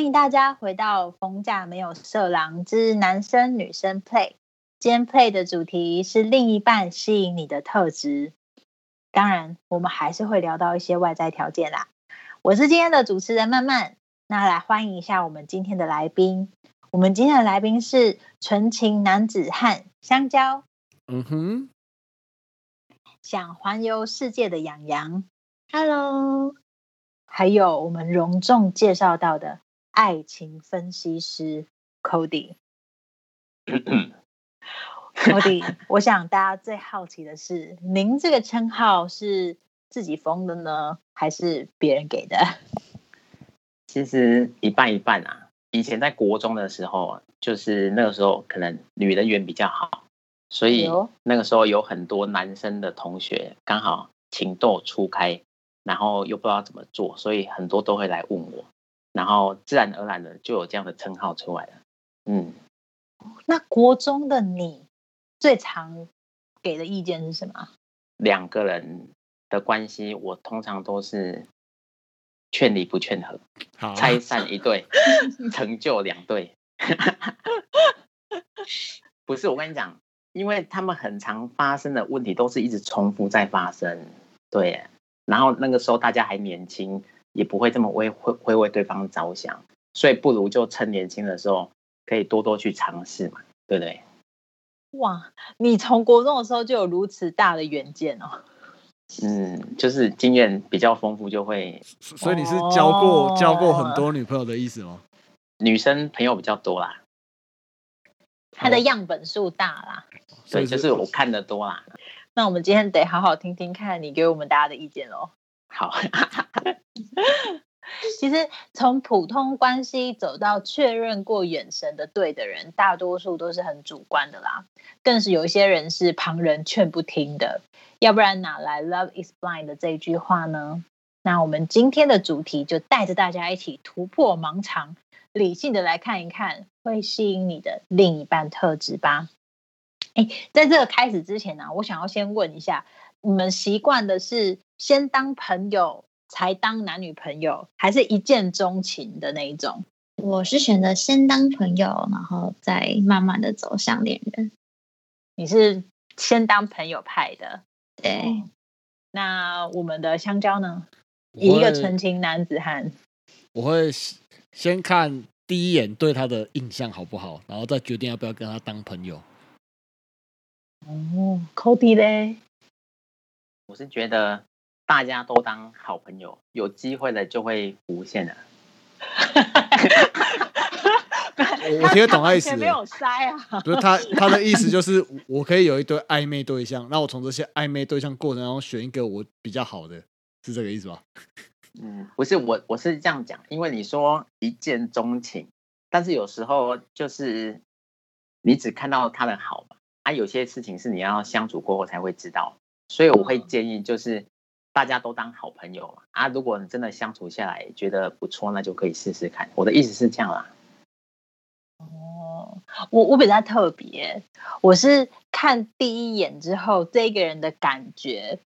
欢迎大家回到逢甲没有色狼之男生女生 play。今天 play 的主题是另一半吸引你的特质。当然，我们还是会聊到一些外在条件啦。我是今天的主持人曼曼，那来欢迎一下我们今天的来宾。我们今天的来宾是纯情男子汉香蕉。嗯哼，想环游世界的养羊。Hello，还有我们隆重介绍到的爱情分析师 Cody。Cody，我想大家最好奇的是，您这个称号是自己封的呢，还是别人给的？其实一半一半啊。以前在国中的时候，就是那个时候可能女人缘比较好，所以那个时候有很多男生的同学刚好情窦初开，然后又不知道怎么做，所以很多都会来问我，然后自然而然的就有这样的称号出来了。嗯，那国中的你最常给的意见是什么？两个人的关系，我通常都是劝离不劝和，好，拆散一对，成就两对。不是我跟你讲，因为他们很常发生的问题都是一直重复在发生，对。然后那个时候大家还年轻，也不会这么为会会为对方着想，所以不如就趁年轻的时候可以多多去尝试嘛，对不对？哇，你从国中的时候就有如此大的远见哦。嗯，就是经验比较丰富，就会所以你是交过、哦交过很多女朋友的意思吗？女生朋友比较多啦，她的样本数大啦。对，所以就是我看的多啦。那我们今天得好好听听看你给我们大家的意见喽。好，其实从普通关系走到确认过眼神的对的人，大多数都是很主观的啦。更是有一些人是旁人劝不听的，要不然哪来 “love is blind” 的这一句话呢？那我们今天的主题就带着大家一起突破盲肠，理性的来看一看会吸引你的另一半特质吧。哎，在这个开始之前呢、我想要先问一下，你们习惯的是先当朋友才当男女朋友，还是一见钟情的那一种？我是选择先当朋友，然后再慢慢的走向恋人。你是先当朋友派的，对，那我们的香蕉呢？以一个会纯情男子汉，我会先看第一眼对他的印象好不好，然后再决定要不要跟他当朋友。哦，Cody 嘞，我是觉得大家都当好朋友，有机会了就会无限的。我我听得懂他意思没有塞啊。不是他他的意思就是 我可以有一堆暧昧对象，那我从这些暧昧对象过程当中选一个我比较好的，是这个意思吧？嗯，不是我，我是这样讲，因为你说一见钟情，但是有时候就是你只看到他的好嘛，啊，有些事情是你要相处过后才会知道，所以我会嗯建议就是大家都当好朋友嘛，啊，如果你真的相处下来觉得不错，那就可以试试看。我的意思是这样啦，哦，我我比较特别，我是看第一眼之后，这个人的感觉，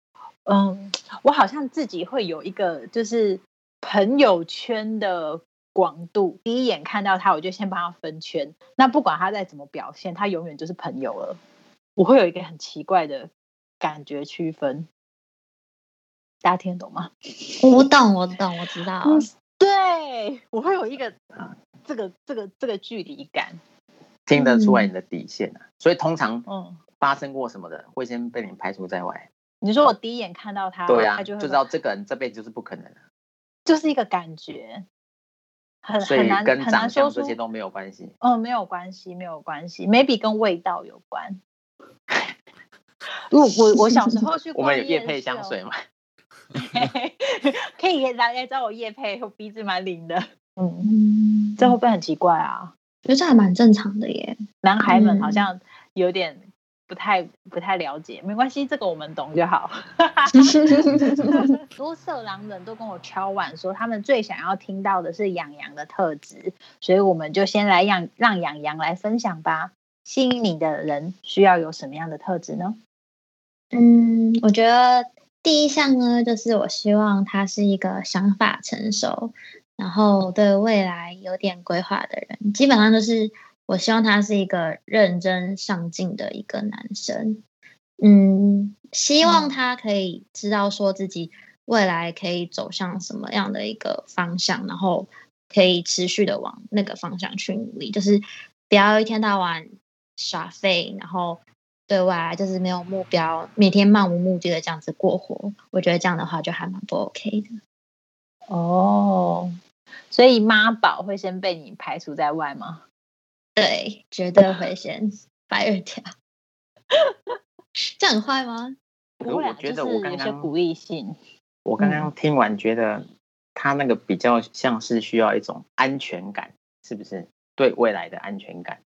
嗯，我好像自己会有一个就是朋友圈的广度。第一眼看到他，我就先帮他分圈。那不管他再怎么表现，他永远就是朋友了。我会有一个很奇怪的感觉区分，大家听得懂吗？我懂，我懂，我知道。嗯对，我会有一个这个这个这个距离感。听得出来嗯你的底线啊，所以通常嗯，发生过什么的会先被你排除在外。你说我第一眼看到他，对啊，他就就知道这个人这辈子就是不可能的，就是一个感觉，很所以很难跟长很难说这些。都没有关系。哦，没有关系，没有关系，maybe 跟味道有关。我我我小时候去我们有夜配香水吗？可以来来找我叶配，我鼻子蛮灵的。嗯，嗯，这会不会很奇怪啊？觉得这还蛮正常的耶。男孩们好嗯像有点不太不太了解，没关系，这个我们懂就好。很 多色狼人都跟我敲碗说，他们最想要听到的是养羊的特质，所以我们就先来让让养羊来分享吧。吸引你的人需要有什么样的特质呢？嗯，我觉得第一项呢，就是我希望他是一个想法成熟，然后对未来有点规划的人，基本上就是我希望他是一个认真上进的一个男生。嗯，希望他可以知道说自己未来可以走向什么样的一个方向，然后可以持续的往那个方向去努力，就是不要一天到晚耍废，然后对外就是没有目标，每天漫无目的的这样子过活。我觉得这样的话就还蛮不 OK 的。哦，所以妈宝会先被你排除在外吗？对，绝对会先 fire 掉。这样很坏吗？可是我觉得我刚刚鼓励性，我刚刚听完觉得他那个比较像是需要一种安全感，是不是？对未来的安全感。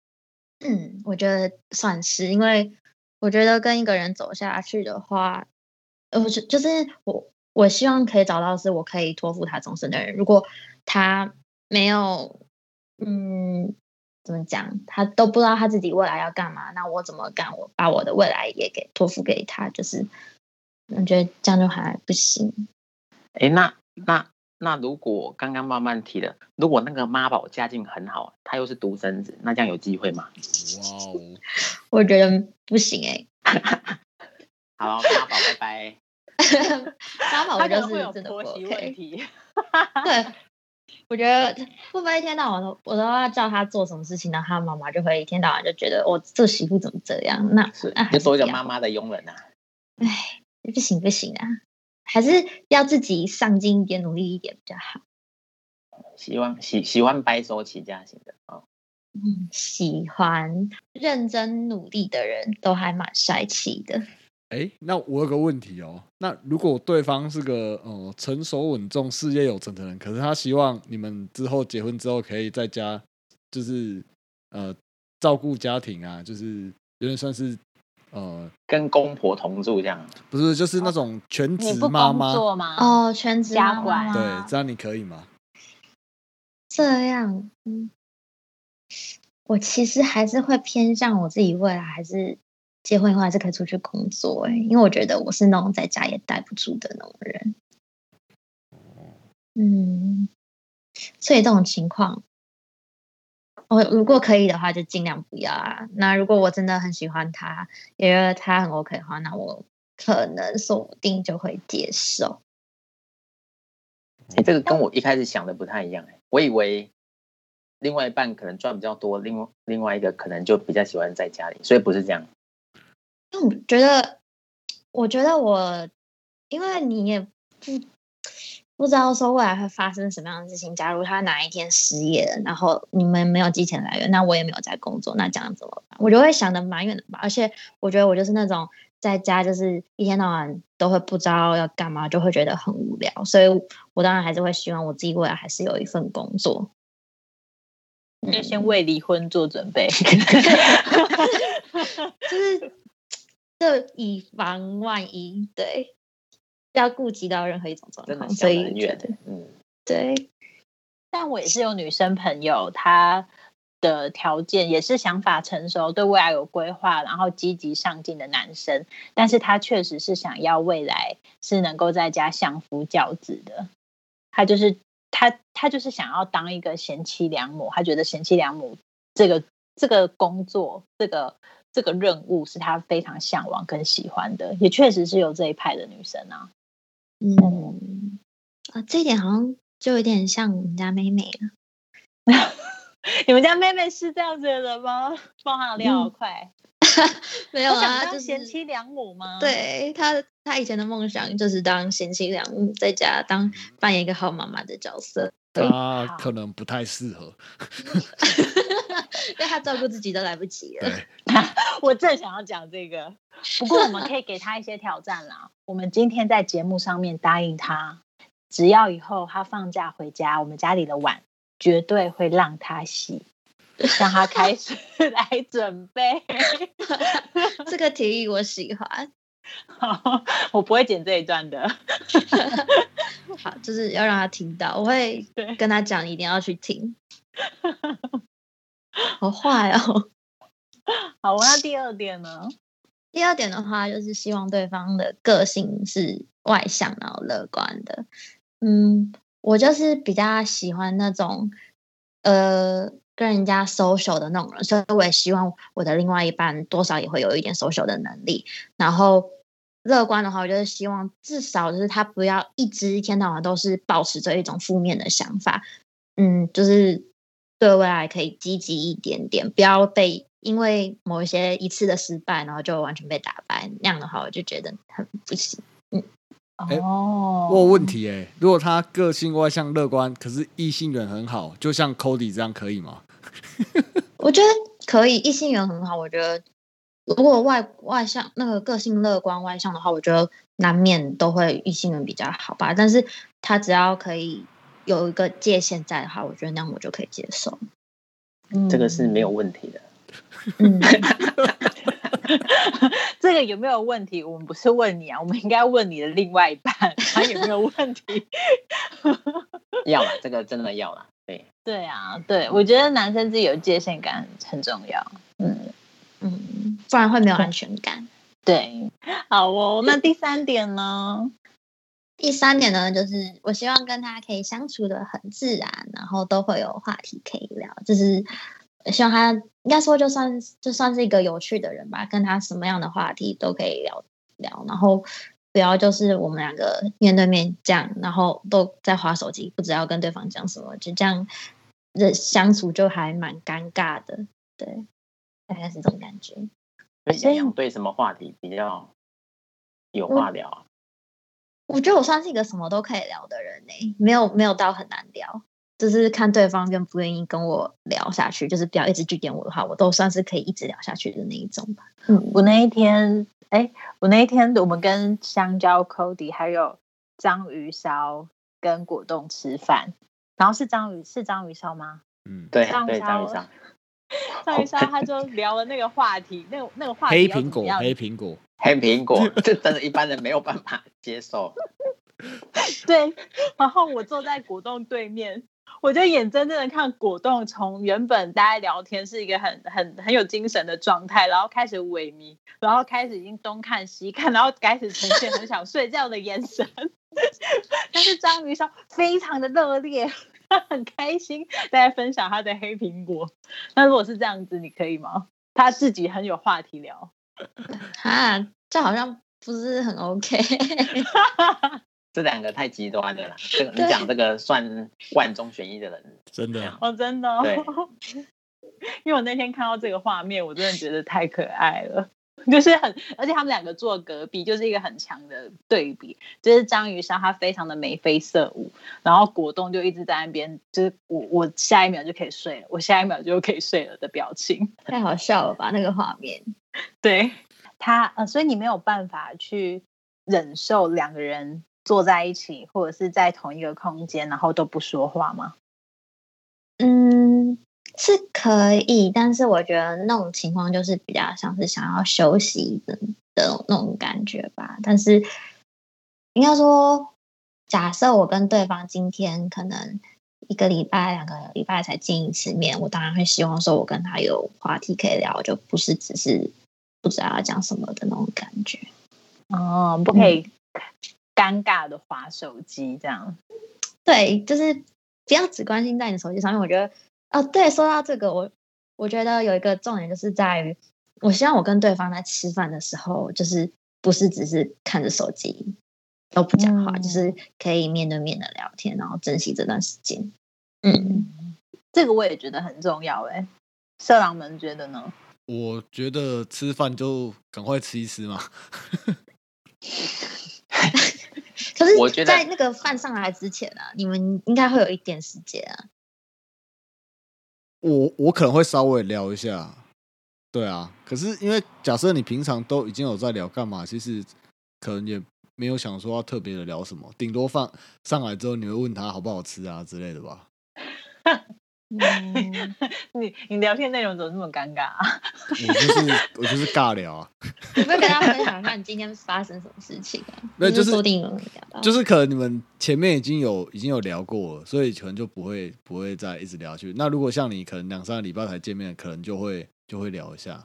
嗯，我觉得算是，因为我觉得跟一个人走下去的话，呃，就就是我我希望可以找到是我可以托付他终身的人。如果他没有，嗯，怎么讲，他都不知道他自己未来要干嘛，那我怎么干？我把我的未来也给托付给他，就是我觉得这样就还不行。哎，那那那如果刚刚慢慢提了，如果那个妈宝家境很好，他又是独生子，那这样有机会吗？哇哦，我觉得不行哎、好，妈宝拜拜。妈宝我就是真的媳 OK 问。题。对，我觉得会不会一天到晚都我都要叫他做什么事情，然后他妈妈就会一天到晚就觉得我、这媳妇怎么这样？那是就是多一个妈妈的佣人啊。哎，不行不行啊，还是要自己上进一点，努力一点比较好。喜欢喜喜欢白手起家型的啊、嗯，喜欢认真努力的人都还蛮帅气的。哎，那我有个问题哦，那如果对方是个呃成熟稳重、事业有成的人，可是他希望你们之后结婚之后可以在家，就是呃照顾家庭啊，就是有点算是呃跟公婆同住这样。不是就是那种全你职妈妈，作吗？哦，全职妈家管妈对，这样你可以吗？这样，嗯，我其实还是会偏向我自己未来还是结婚以后还是可以出去工作哎、因为我觉得我是那种在家也待不住的那种人。嗯，所以这种情况，我如果可以的话，就尽量不要啊。那如果我真的很喜欢他，也觉得他很 OK 的话，那我可能说不定就会接受。哎，这个跟我一开始想的不太一样哎，我以为另外一半可能赚比较多，另外另外一个可能就比较喜欢在家里，所以不是这样。因为我觉得，我觉得我，因为你也不不知道说未来会发生什么样的事情。假如他哪一天失业了，然后你们没有金钱来源，那我也没有在工作，那这样怎么办？我就会想的蛮远的吧。而且我觉得我就是那种在家就是一天到晚都会不知道要干嘛，就会觉得很无聊。所以我当然还是会希望我自己未来还是有一份工作。就先为离婚做准备。就是就以防万一，对，要顾及到任何一种状况，所以觉得。嗯，对，但我也是有女生朋友，她的条件也是想法成熟，对未来有规划，然后积极上进的男生。但是他确实是想要未来是能够在家相夫教子的。他就是他，他就是想要当一个贤妻良母。他觉得贤妻良母这个这个工作，这个这个任务是他非常向往跟喜欢的。也确实是有这一派的女生啊。嗯，啊，这一点好像就有点像我们家妹妹了。你们家妹妹是这样子的人吗？爆她的料好快。没有啊当就是贤妻良母吗？，对她，她以前的梦想就是当贤妻良母，在家当扮演一个好妈妈的角色。他可能不太适合。因为她照顾自己都来不及了。对，我正想要讲这个。不过我们可以给他一些挑战啦。我们今天在节目上面答应他，只要以后他放假回家，我们家里的碗绝对会让他洗，让他开始来准备。这个提议我喜欢。好，我不会剪这一段的。好，就是要让他听到，我会跟他讲，一定要去听。好坏哦。好，那第二点呢？第二点的话，就是希望对方的个性是外向然后乐观的。嗯，我就是比较喜欢那种呃跟人家 social 的那种人，所以我也希望我的另外一半多少也会有一点 social 的能力。然后乐观的话，我就是希望至少就是他不要一直一天到晚都是保持着一种负面的想法，嗯，就是对未来可以积极一点点，不要被因为某一些一次的失败，然后就完全被打败。那样的话，我就觉得很不行。哎哦，我有问题哎、如果他个性外向乐观，可是异性缘很好，就像 Cody 这样可以吗？我觉得可以，异性缘很好。我觉得如果外外向那个个性乐观外向的话，我觉得难免都会异性缘比较好吧。但是他只要可以有一个界限在的话，我觉得那样我就可以接受。这个是没有问题的。嗯，这个有没有问题？我们不是问你啊，我们应该问你的另外一半，他有没有问题？要了，这个真的要了。对，对啊，对，我觉得男生自己有界限感很重要。嗯，嗯，不然会没有安全感。对，好哦。那第三点呢？第三点呢，就是我希望跟他可以相处的很自然，然后都会有话题可以聊。就是希望他应该说就算就算是一个有趣的人吧，跟他什么样的话题都可以聊聊，然后不要就是我们两个面对面这样，然后都在划手机，不知道跟对方讲什么，就这样的相处就还蛮尴尬的。对，大概是这种感觉。所以洋洋对什么话题比较有话聊啊？我觉得我算是一个什么都可以聊的人呢、没有没有到很难聊，就是看对方愿不愿意跟我聊下去，就是不要一直拒点我的话，我都算是可以一直聊下去的那一种吧。嗯，我那一天，哎，我那一天我们跟香蕉 Cody 还有章鱼烧跟果冻吃饭，然后是章鱼是章鱼烧吗？嗯，对上对，烧 上，章鱼烧他就聊了那个话题，那个那个话题黑苹果，黑苹果，黑苹果，这真的一般人没有办法接受。对，然后我坐在果冻对面，我就眼睁睁的看果冻从原本大家聊天是一个很很很有精神的状态，然后开始萎靡，然后开始已经东看西看，然后开始呈现很想睡觉的眼神。但是章鱼烧非常的热烈，他 很开心大家分享他的黑苹果。那如果是这样子，你可以吗？他自己很有话题聊。啊，这好像不是很 OK。这两个太极端了啦，这个你对讲这个算万中选一的人，真的，哦，真的、哦，对因为我那天看到这个画面，我真的觉得太可爱了，就是很，而且他们两个坐隔壁，就是一个很强的对比。就是章鱼烧，它非常的眉飞色舞，然后果冻就一直在那边，就是我我下一秒就可以睡了，我下一秒就可以睡了的表情。太好笑了吧？那个画面。对他，呃，所以你没有办法去忍受两个人坐在一起，或者是在同一个空间，然后都不说话吗？嗯，是可以，但是我觉得那种情况就是比较像是想要休息的的那种感觉吧。但是应该说，假设我跟对方今天可能一个礼拜、两个礼拜才见一次面，我当然会希望说我跟他有话题可以聊，就不是只是不知道要讲什么的那种感觉。哦，不可以尴尬的划手机这样。对，就是不要只关心在你手机上面。我觉得，哦，对，说到这个，我我觉得有一个重点就是在于，我希望我跟对方在吃饭的时候，就是不是只是看着手机都不讲话，嗯就是可以面对面的聊天，然后珍惜这段时间。嗯，这个我也觉得很重要哎、色狼们觉得呢？我觉得吃饭就赶快吃一吃嘛。可是我觉得在那个饭上来之前啊，你们应该会有一点时间啊。我我可能会稍微聊一下，对啊。可是因为假设你平常都已经有在聊干嘛，其实可能也没有想说要特别的聊什么，顶多放上来之后你会问他好不好吃啊之类的吧。嗯，你你聊天内容怎么这么尴尬、啊？我就是我就是尬聊啊，有没有跟他分享一下你今天发生什么事情啊？没有就是说定有人聊，就是可能你们前面已经有已经有聊过了，所以可能就不会不会再一直聊下去。那如果像你可能两三个礼拜才见面，可能就会就会聊一下。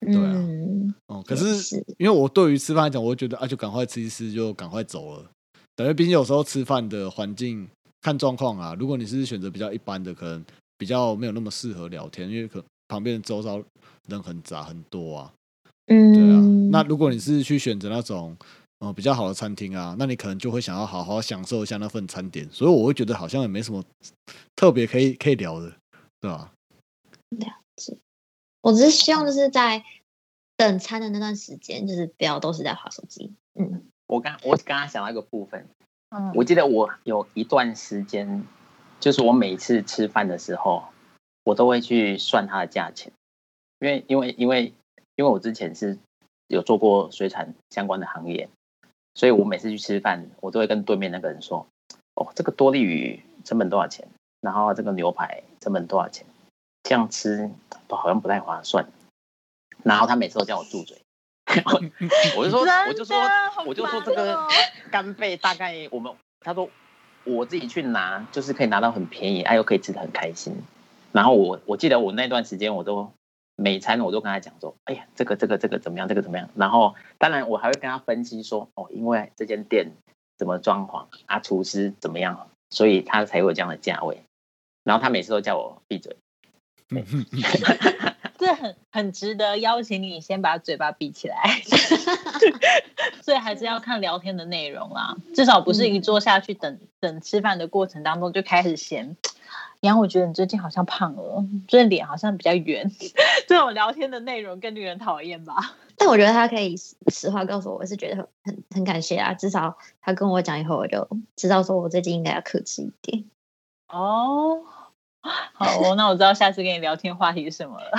对啊嗯，哦、可是是因为我对于吃饭来讲，我会觉得啊，就赶快吃一吃，就赶快走了。等于毕竟有时候吃饭的环境看状况啊。如果你是选择比较一般的，可能比较没有那么适合聊天，因为可旁边周遭人很杂很多啊。嗯对啊，嗯，那如果你是去选择那种呃比较好的餐厅啊，那你可能就会想要好好享受一下那份餐点，所以我会觉得好像也没什么特别可以可以聊的，对吧？我只是希望就是在等餐的那段时间，就是不要都是在划手机。嗯，我刚我刚刚想到一个部分，嗯，我记得我有一段时间，就是我每次吃饭的时候，我都会去算它的价钱，因为因为因为因为我之前是有做过水产相关的行业，所以我每次去吃饭，我都会跟对面那个人说，哦，这个多利鱼成本多少钱？然后这个牛排成本多少钱？这样吃都好像不太划算。然后他每次都叫我住嘴，我就说我就说我就说这个哦 干贝大概我们他说我自己去拿，就是可以拿到很便宜，哎、又可以吃的很开心。然后我我记得我那段时间我都每餐我都跟他讲说，哎呀，这个这个这个怎么样，这个怎么样。然后当然我还会跟他分析说，哦，因为这间店怎么装潢啊，厨师怎么样，所以他才会有这样的价位。然后他每次都叫我闭嘴，这很很值得邀请你先把嘴巴闭起来，所以还是要看聊天的内容啦。至少不是一坐下去等、等吃饭的过程当中就开始嫌。杨，我觉得你最近好像胖了，最近脸好像比较圆。这种聊天的内容更令人讨厌吧？但我觉得他可以实实话告诉我，我是觉得很很很感谢啊。至少他跟我讲以后，我就知道说我最近应该要克制一点。哦，好哦，那我知道下次跟你聊天话题是什么了。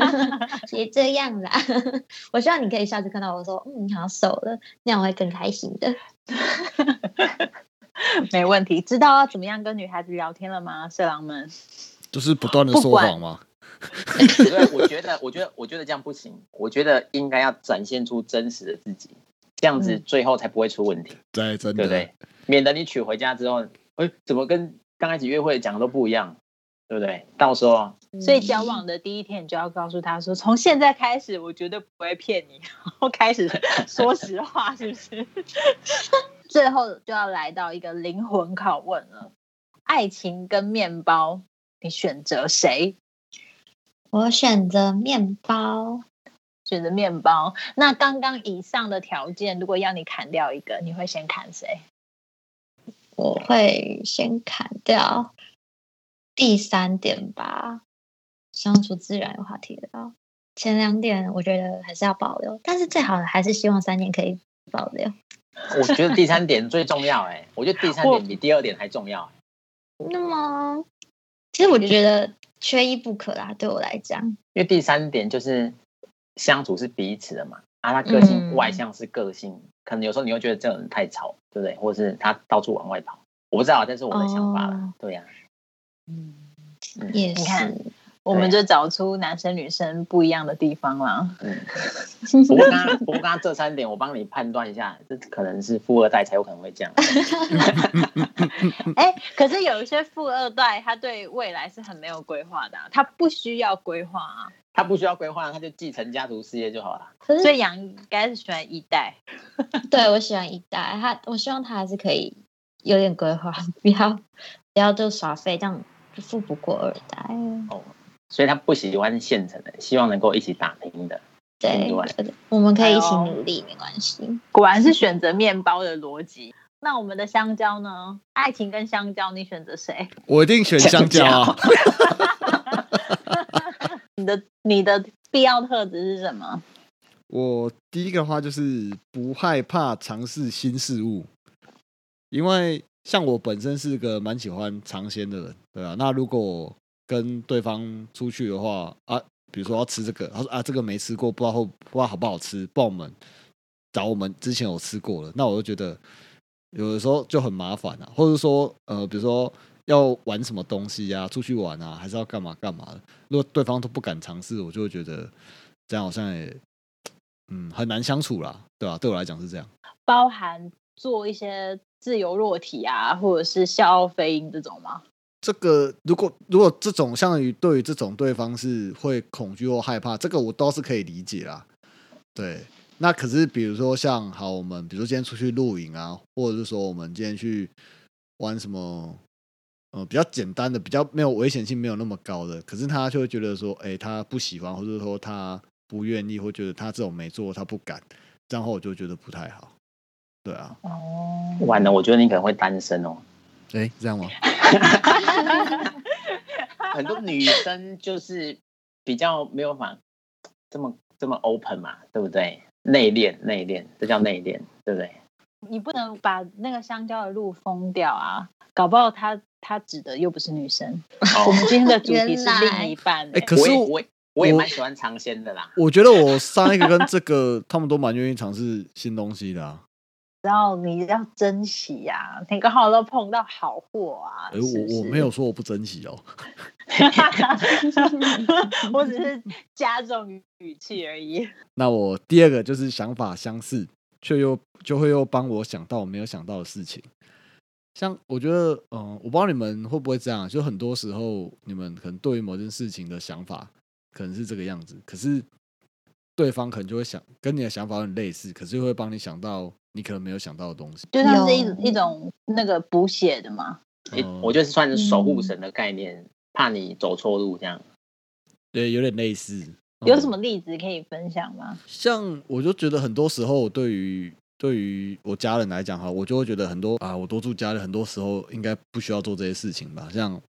别这样啦，我希望你可以下次看到我说，嗯，你好像瘦了，那样我会更开心的。没问题，知道要怎么样跟女孩子聊天了吗，色狼们？就是不断的说谎嘛。对，我觉得，我觉得，我觉得这样不行。我觉得应该要展现出真实的自己，这样子嗯最后才不会出问题，对，真的，对不对？免得你娶回家之后，哎，怎么跟刚开始约会讲的都不一样，对不对？到时候所以交往的第一天，你就要告诉他说，从现在开始，我绝对不会骗你，然后开始说实话，是不是？最后就要来到一个灵魂拷问了：爱情跟面包，你选择谁？我选择面包，选择面包。那刚刚以上的条件，如果要你砍掉一个，你会先砍谁？我会先砍掉第三点吧，相处自然有话题聊。前两点我觉得还是要保留，但是最好的还是希望三点可以保留。我觉得第三点最重要，哎，我觉得第三点比第二点还重要。那么，其实我就觉得缺一不可啦，对我来讲。因为第三点就是相处是彼此的嘛，啊，他个性嗯外向是个性，可能有时候你会觉得这个人太吵，对不对？或者是他到处往外跑，我不知道，这是我的想法啦。哦对呀、嗯，也你看是，我们就找出男生女生不一样的地方啦。嗯。不过刚刚，不过刚刚这三点我帮你判断一下，这可能是富二代才有可能会这样。哎，可是有一些富二代，他对未来是很没有规划的啊、他不需要规划啊。他不需要规划，他就继承家族事业就好了。可是所以杨应该是喜欢一代。对我喜欢一代，他我希望他还是可以有点规划，不要不要就耍废，这样就富不过二代。所以他不喜欢现成的，希望能够一起打拼的。对，我们可以一起努力，没关系。果然是选择面包的逻辑。那我们的香蕉呢？爱情跟香蕉，你选择谁？我一定选香蕉啊！你的你的必要特质是什么？我第一个话就是不害怕尝试新事物，因为像我本身是个蛮喜欢尝鲜的人，对啊。那如果跟对方出去的话啊，比如说要吃这个，他说啊这个没吃过，不知道后不知道好不好吃，帮我们找我们之前有吃过了，那我就觉得有的时候就很麻烦啊，或者说呃，比如说要玩什么东西呀、出去玩啊，还是要干嘛干嘛的，如果对方都不敢尝试，我就会觉得这样好像也嗯很难相处啦，对吧、对我来讲是这样。包含做一些自由落体啊，或者是笑傲飞鹰这种吗？这个如果如果这种相于对于这种对方是会恐惧或害怕，这个我倒是可以理解啦。对，那可是比如说像好，我们比如说今天出去露营啊，或者是说我们今天去玩什么呃比较简单的、比较没有危险性没有那么高的，可是他就会觉得说，哎、他不喜欢，或者说他不愿意，或觉得他这种没做他不敢，这样后我就觉得不太好。对啊，哦，完了，我觉得你可能会单身哦。哎、这样吗？很多女生就是比较没有法这么这么 open 嘛，对不对？内敛内敛，这叫内敛，对不对？你不能把那个香蕉的路封掉啊，搞不好他他指的又不是女生。哦我们今天的主题是另一半、哎可是我我也蛮喜欢尝鲜的啦。我觉得我上一个跟这个，他们都蛮愿意尝试新东西的啊。然后你要珍惜呀、你刚好都碰到好货啊。我我没有，说我不珍惜哦。我只是加重语气而已。那我第二个就是想法相似，却又就会又帮我想到我没有想到的事情。像我觉得，嗯、我不知道你们会不会这样，就很多时候你们可能对于某件事情的想法可能是这个样子，可是对方可能就会想跟你的想法很类似，可是又会帮你想到你可能没有想到的东西。就像是一一种那个补血的嘛。我就是算是守护神的概念，怕你走错路这样。对，有点类似。嗯有什么例子可以分享吗？像我就觉得很多时候对于对于我家人来讲哈，我就会觉得很多啊，我多住家里，很多时候应该不需要做这些事情吧。像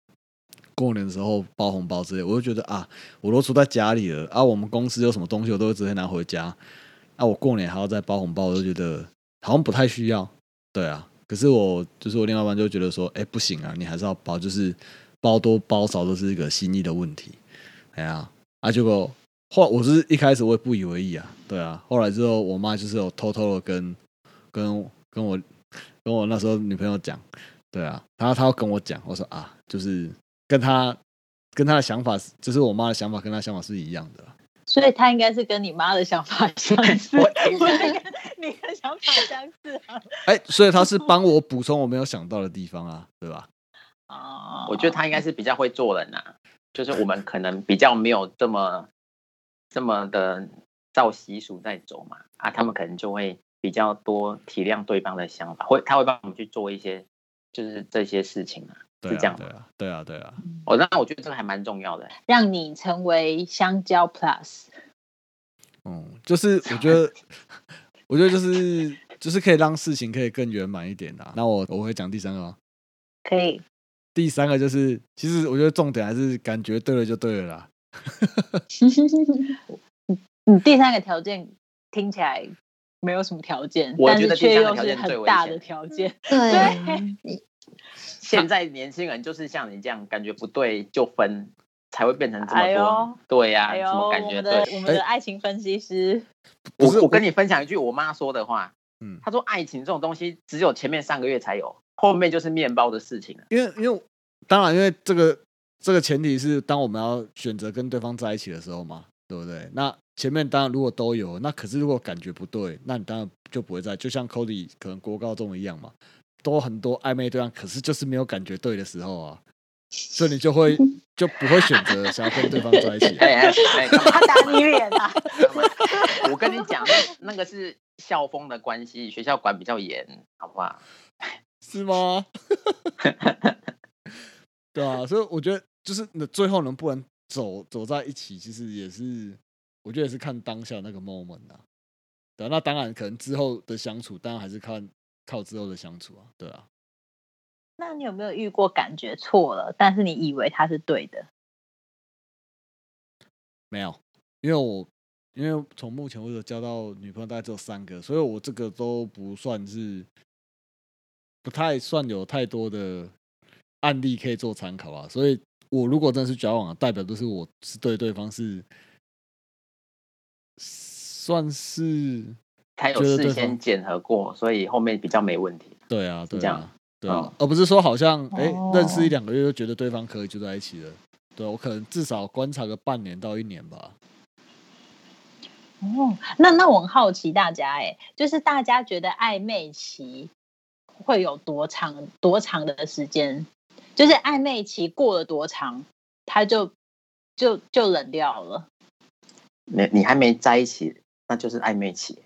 过年的时候包红包之类，我就觉得啊，我都住在家里了啊，我们公司有什么东西我都会直接拿回家。啊，我过年还要再包红包，我就觉得好像不太需要。对啊，可是我就是我另外一半就觉得说，哎、不行啊，你还是要包，就是包多包少都是一个心意的问题。哎呀，啊，结果后我是一开始我也不以为意啊，对啊，后来之后我妈就是有偷偷的跟跟跟我跟我那时候女朋友讲，对啊，她她要跟我讲，我说啊，就是跟她跟她的想法，就是我妈的想法跟她想法是一样的，所以她应该是跟你妈的想法相似，你的想法相似啊。哎、所以他是帮 我补充我没有想到的地方啊，对吧？哦，我觉得他应该是比较会做人呐、就是我们可能比较没有这么这么的照习俗在走嘛，啊，他们可能就会比较多体谅对方的想法，会他会帮我们去做一些就是这些事情啊，对啊，是这样对啊，对啊，对啊，哦、那我觉得这个还蛮重要的。让你成为香蕉 Plus。嗯，就是我觉得，我觉得就是就是可以让事情可以更圆满一点啊。那我我会讲第三个吗？可以，第三个就是，其实我觉得重点还是感觉对了就对了啦。你第三个条件听起来没有什么条件，我但是觉得第三个却又是条件最大的险条件。对啊，现在年轻人就是像你这样，感觉不对就分，才会变成这么多。哎对呀、哎呦，什么感觉对？我们的爱情分析师，不是我我跟你分享一句我妈说的话，嗯她说爱情这种东西只有前面三个月才有，后面就是面包的事情了。因为因为当然，因为这个这个前提是当我们要选择跟对方在一起的时候嘛，对不对？那前面当然如果都有，那可是如果感觉不对，那你当然就不会在，就像 Cody 可能国高中一样嘛，都很多暧昧对象，可是就是没有感觉对的时候啊，所以你就会就不会选择想要跟对方在一起、啊。哎哎哎，干嘛他打你脸啊！我跟你讲，那那个是校风的关系，学校管比较严，好不好？是吗？对啊，所以我觉得就是那最后能不能走走在一起，其实也是我觉得也是看当下那个 moment 啊。对啊，那当然可能之后的相处，当然还是看靠之后的相处啊。对啊，那你有没有遇过感觉错了，但是你以为他是对的？没有，因为我因为从目前为止交到女朋友大概只有三个，所以我这个都不算是不太算有太多的案例可以做参考啊。所以我如果真的是交往，代表就是我是对对方是算是他有事先检核过，所以后面比较没问题。对啊，对这样啊，对而不是说好像哎、认识一哦两个月就觉得对方可以就在一起了。对我可能至少观察个半年到一年吧。哦，那那我很好奇大家，哎，就是大家觉得暧昧期会有多长多长的时间？就是暧昧期过了多长，他就就就冷掉了。你你还没在一起，那就是暧昧期。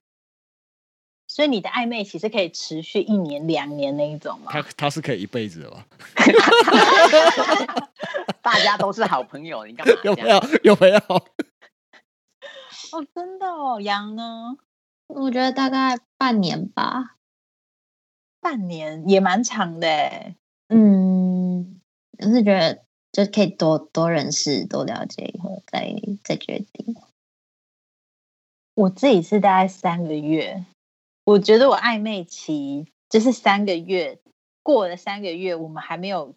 所以你的暧昧期是可以持续一年、两年那一种吗？他他是可以一辈子的吧？家都是好朋友，你干嘛 有没？有？有没有？哦，真的哦，羊呢？我觉得大概半年吧。半年也蛮长的欸嗯，我是觉得就可以多多认识、多了解以后再再决定。我自己是大概三个月，我觉得我暧昧期就是三个月，过了三个月，我们还没有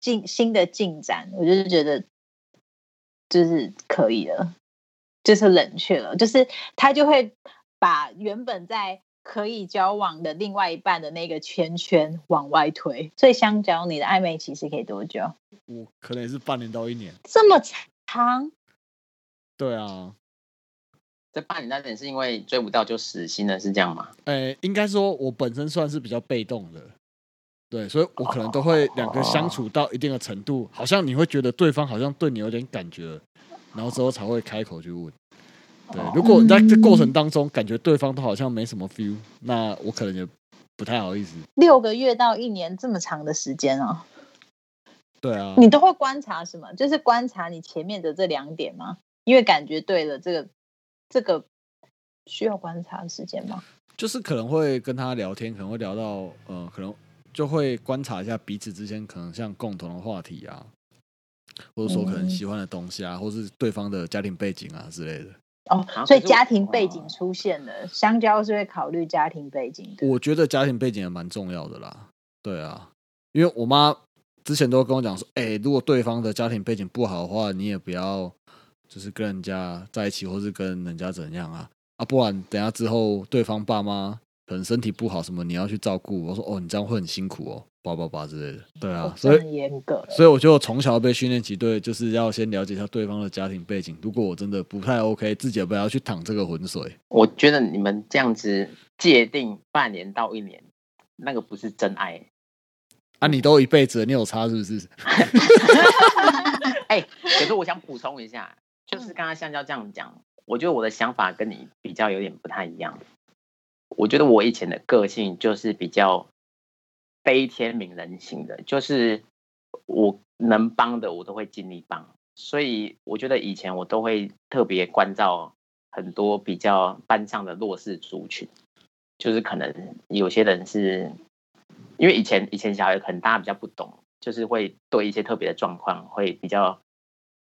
进新的进展，我就是觉得就是可以了，就是冷却了，就是他就会把原本在可以交往的另外一半的那个圈圈往外推，所以相较你的暧昧期是可以多久？我可能也是半年到一年。这么长？对啊，这半年那点是因为追不到就死心了，是这样吗？诶、应该说我本身算是比较被动的，对，所以我可能都会两个相处到一定的程度，好像你会觉得对方好像对你有点感觉，然后之后才会开口去问。对，如果你在这过程当中感觉对方都好像没什么 feel，那我可能也不太好意思。六个月到一年这么长的时间哦？对啊，你都会观察什么？就是观察你前面的这两点吗？因为感觉对了，这个这个需要观察的时间吗？就是可能会跟他聊天，可能会聊到呃，可能就会观察一下彼此之间可能像共同的话题啊，或者说可能嗯喜欢的东西啊，或是对方的家庭背景啊之类的。哦所以家庭背景哦出现了，香蕉是会考虑家庭背景的。我觉得家庭背景也蛮重要的啦。对啊，因为我妈之前都跟我讲说，哎、如果对方的家庭背景不好的话，你也不要就是跟人家在一起，或是跟人家怎样啊啊，不然等下之后对方爸妈可能身体不好什么，你要去照顾。我说哦，你这样会很辛苦哦，叭叭叭之类的。对啊哦，所以很严格欸。所以我就从小被训练起，对，就是要先了解一下对方的家庭背景。如果我真的不太 OK，自己也不要去淌这个浑水。我觉得你们这样子界定半年到一年，那个不是真爱。啊，你都一辈子了，你有差是不是？哎、可是我想补充一下，就是刚刚香蕉这样讲，我觉得我的想法跟你比较有点不太一样。我觉得我以前的个性就是比较悲天悯人型的，就是我能帮的我都会尽力帮，所以我觉得以前我都会特别关照很多比较班上的弱势族群，就是可能有些人是因为以前以前小孩可能大家比较不懂，就是会对一些特别的状况会比较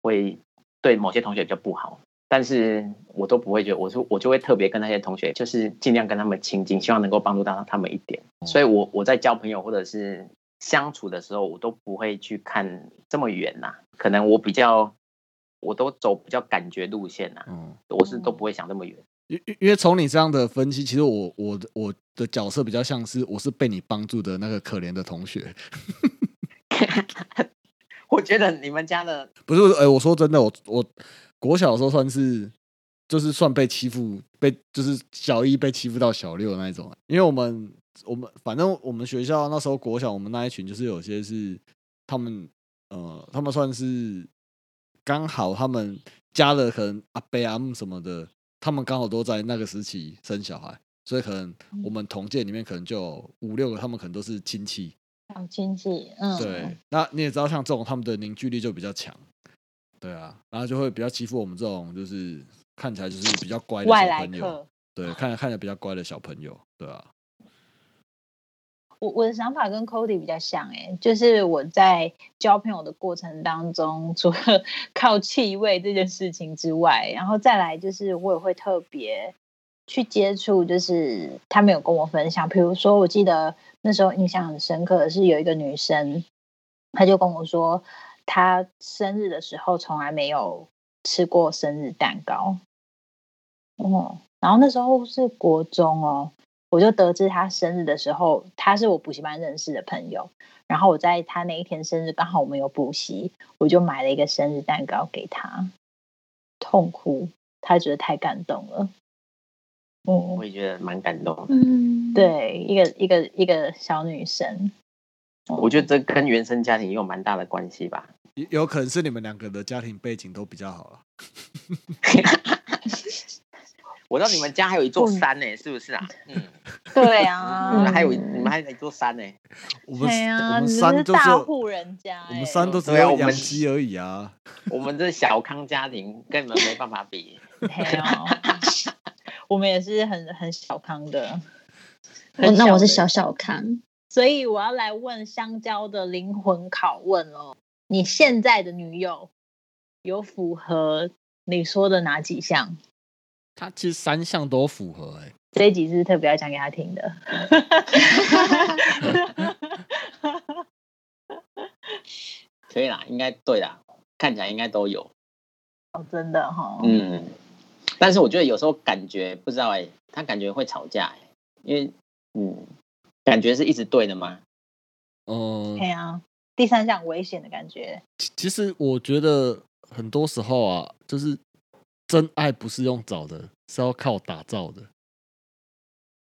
会对某些同学比较不好，但是我都不会觉得，我说我就会特别跟那些同学，就是尽量跟他们亲近，希望能够帮助到他们一点。所以我我在交朋友或者是相处的时候，我都不会去看这么远呐、可能我比较我都走比较感觉路线呐、嗯，我是都不会想那么远。因因因为从你这样的分析，其实我我的我的角色比较像是我是被你帮助的那个可怜的同学，我觉得你们家的不是？哎、我说真的，我我国小的时候算是就是算被欺负，被就是小一被欺负到小六的那一种，因为我们我们反正我们学校那时候国小我们那一群就是有些是他们呃他们算是刚好他们家的可能阿伯阿姆什么的，他们刚好都在那个时期生小孩，所以可能我们同届里面可能就有五六个，他们可能都是亲戚，好亲戚，嗯，对，那你也知道，像这种他们的凝聚力就比较强，对啊，然后就会比较欺负我们这种就是看起来就是比较乖的小朋友，客。对，看看起来比较乖的小朋友，对啊，我我的想法跟 Cody 比较像、欸，就是我在交朋友的过程当中，除了 靠气味这件事情之外，然后再来就是我也会特别去接触，就是他们有跟我分享，比如说我记得那时候印象很深刻的是有一个女生，她就跟我说，她生日的时候从来没有吃过生日蛋糕，哦，然后那时候是国中哦，我就得知他生日的时候，他是我补习班认识的朋友。然后我在他那一天生日，刚好我们有补习，我就买了一个生日蛋糕给他，痛哭，他觉得太感动了。嗯我，也觉得蛮感动的。嗯，，对，一个一个一个小女生，我觉得这跟原生家庭也有蛮大的关系吧。有有可能是你们两个的家庭背景都比较好了，我知道你们家还有一座山呢，是不是啊？嗯，对啊，你们还有你们还有一座山呢。我们对啊，我们你山就是是大户人家、我们欸山都只有养鸡而已啊。我们这小康家庭根本没办法比。我们也是很很小康的。我那我是小小康，所以我要来问香蕉的灵魂拷问哦：你现在的女友有符合你说的哪几项？他其实三项都符合哎、这一集是特别要讲给他听的。可以啦，应该对啦，看起来应该都有。哦，真的哈、嗯，但是我觉得有时候感觉不知道哎、他感觉会吵架哎、因为嗯，感觉是一直对的吗？嗯、对啊，第三项危险的感觉。其其实我觉得很多时候啊，就是真爱不是用找的，是要靠打造的。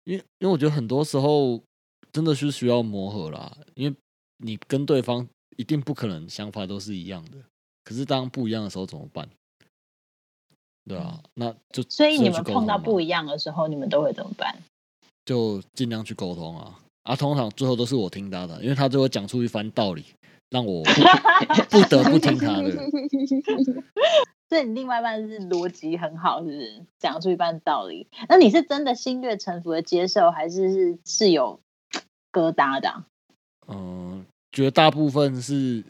因为因为我觉得很多时候真的是需要磨合啦，因为你跟对方一定不可能想法都是一样的，可是当不一样的时候怎么办？对啊，那就所以你们碰到不一样的时候，你们都会怎么办？就尽量去沟通啊。啊，通常最后都是我听他的，因为他最后讲出一番道理，让我不 得不听他的。所以你另外一半是逻辑很好，是不是？讲出一半道理。那你是真的心悦诚服的接受，还是是是有 疙瘩的啊、嗯，绝大部分是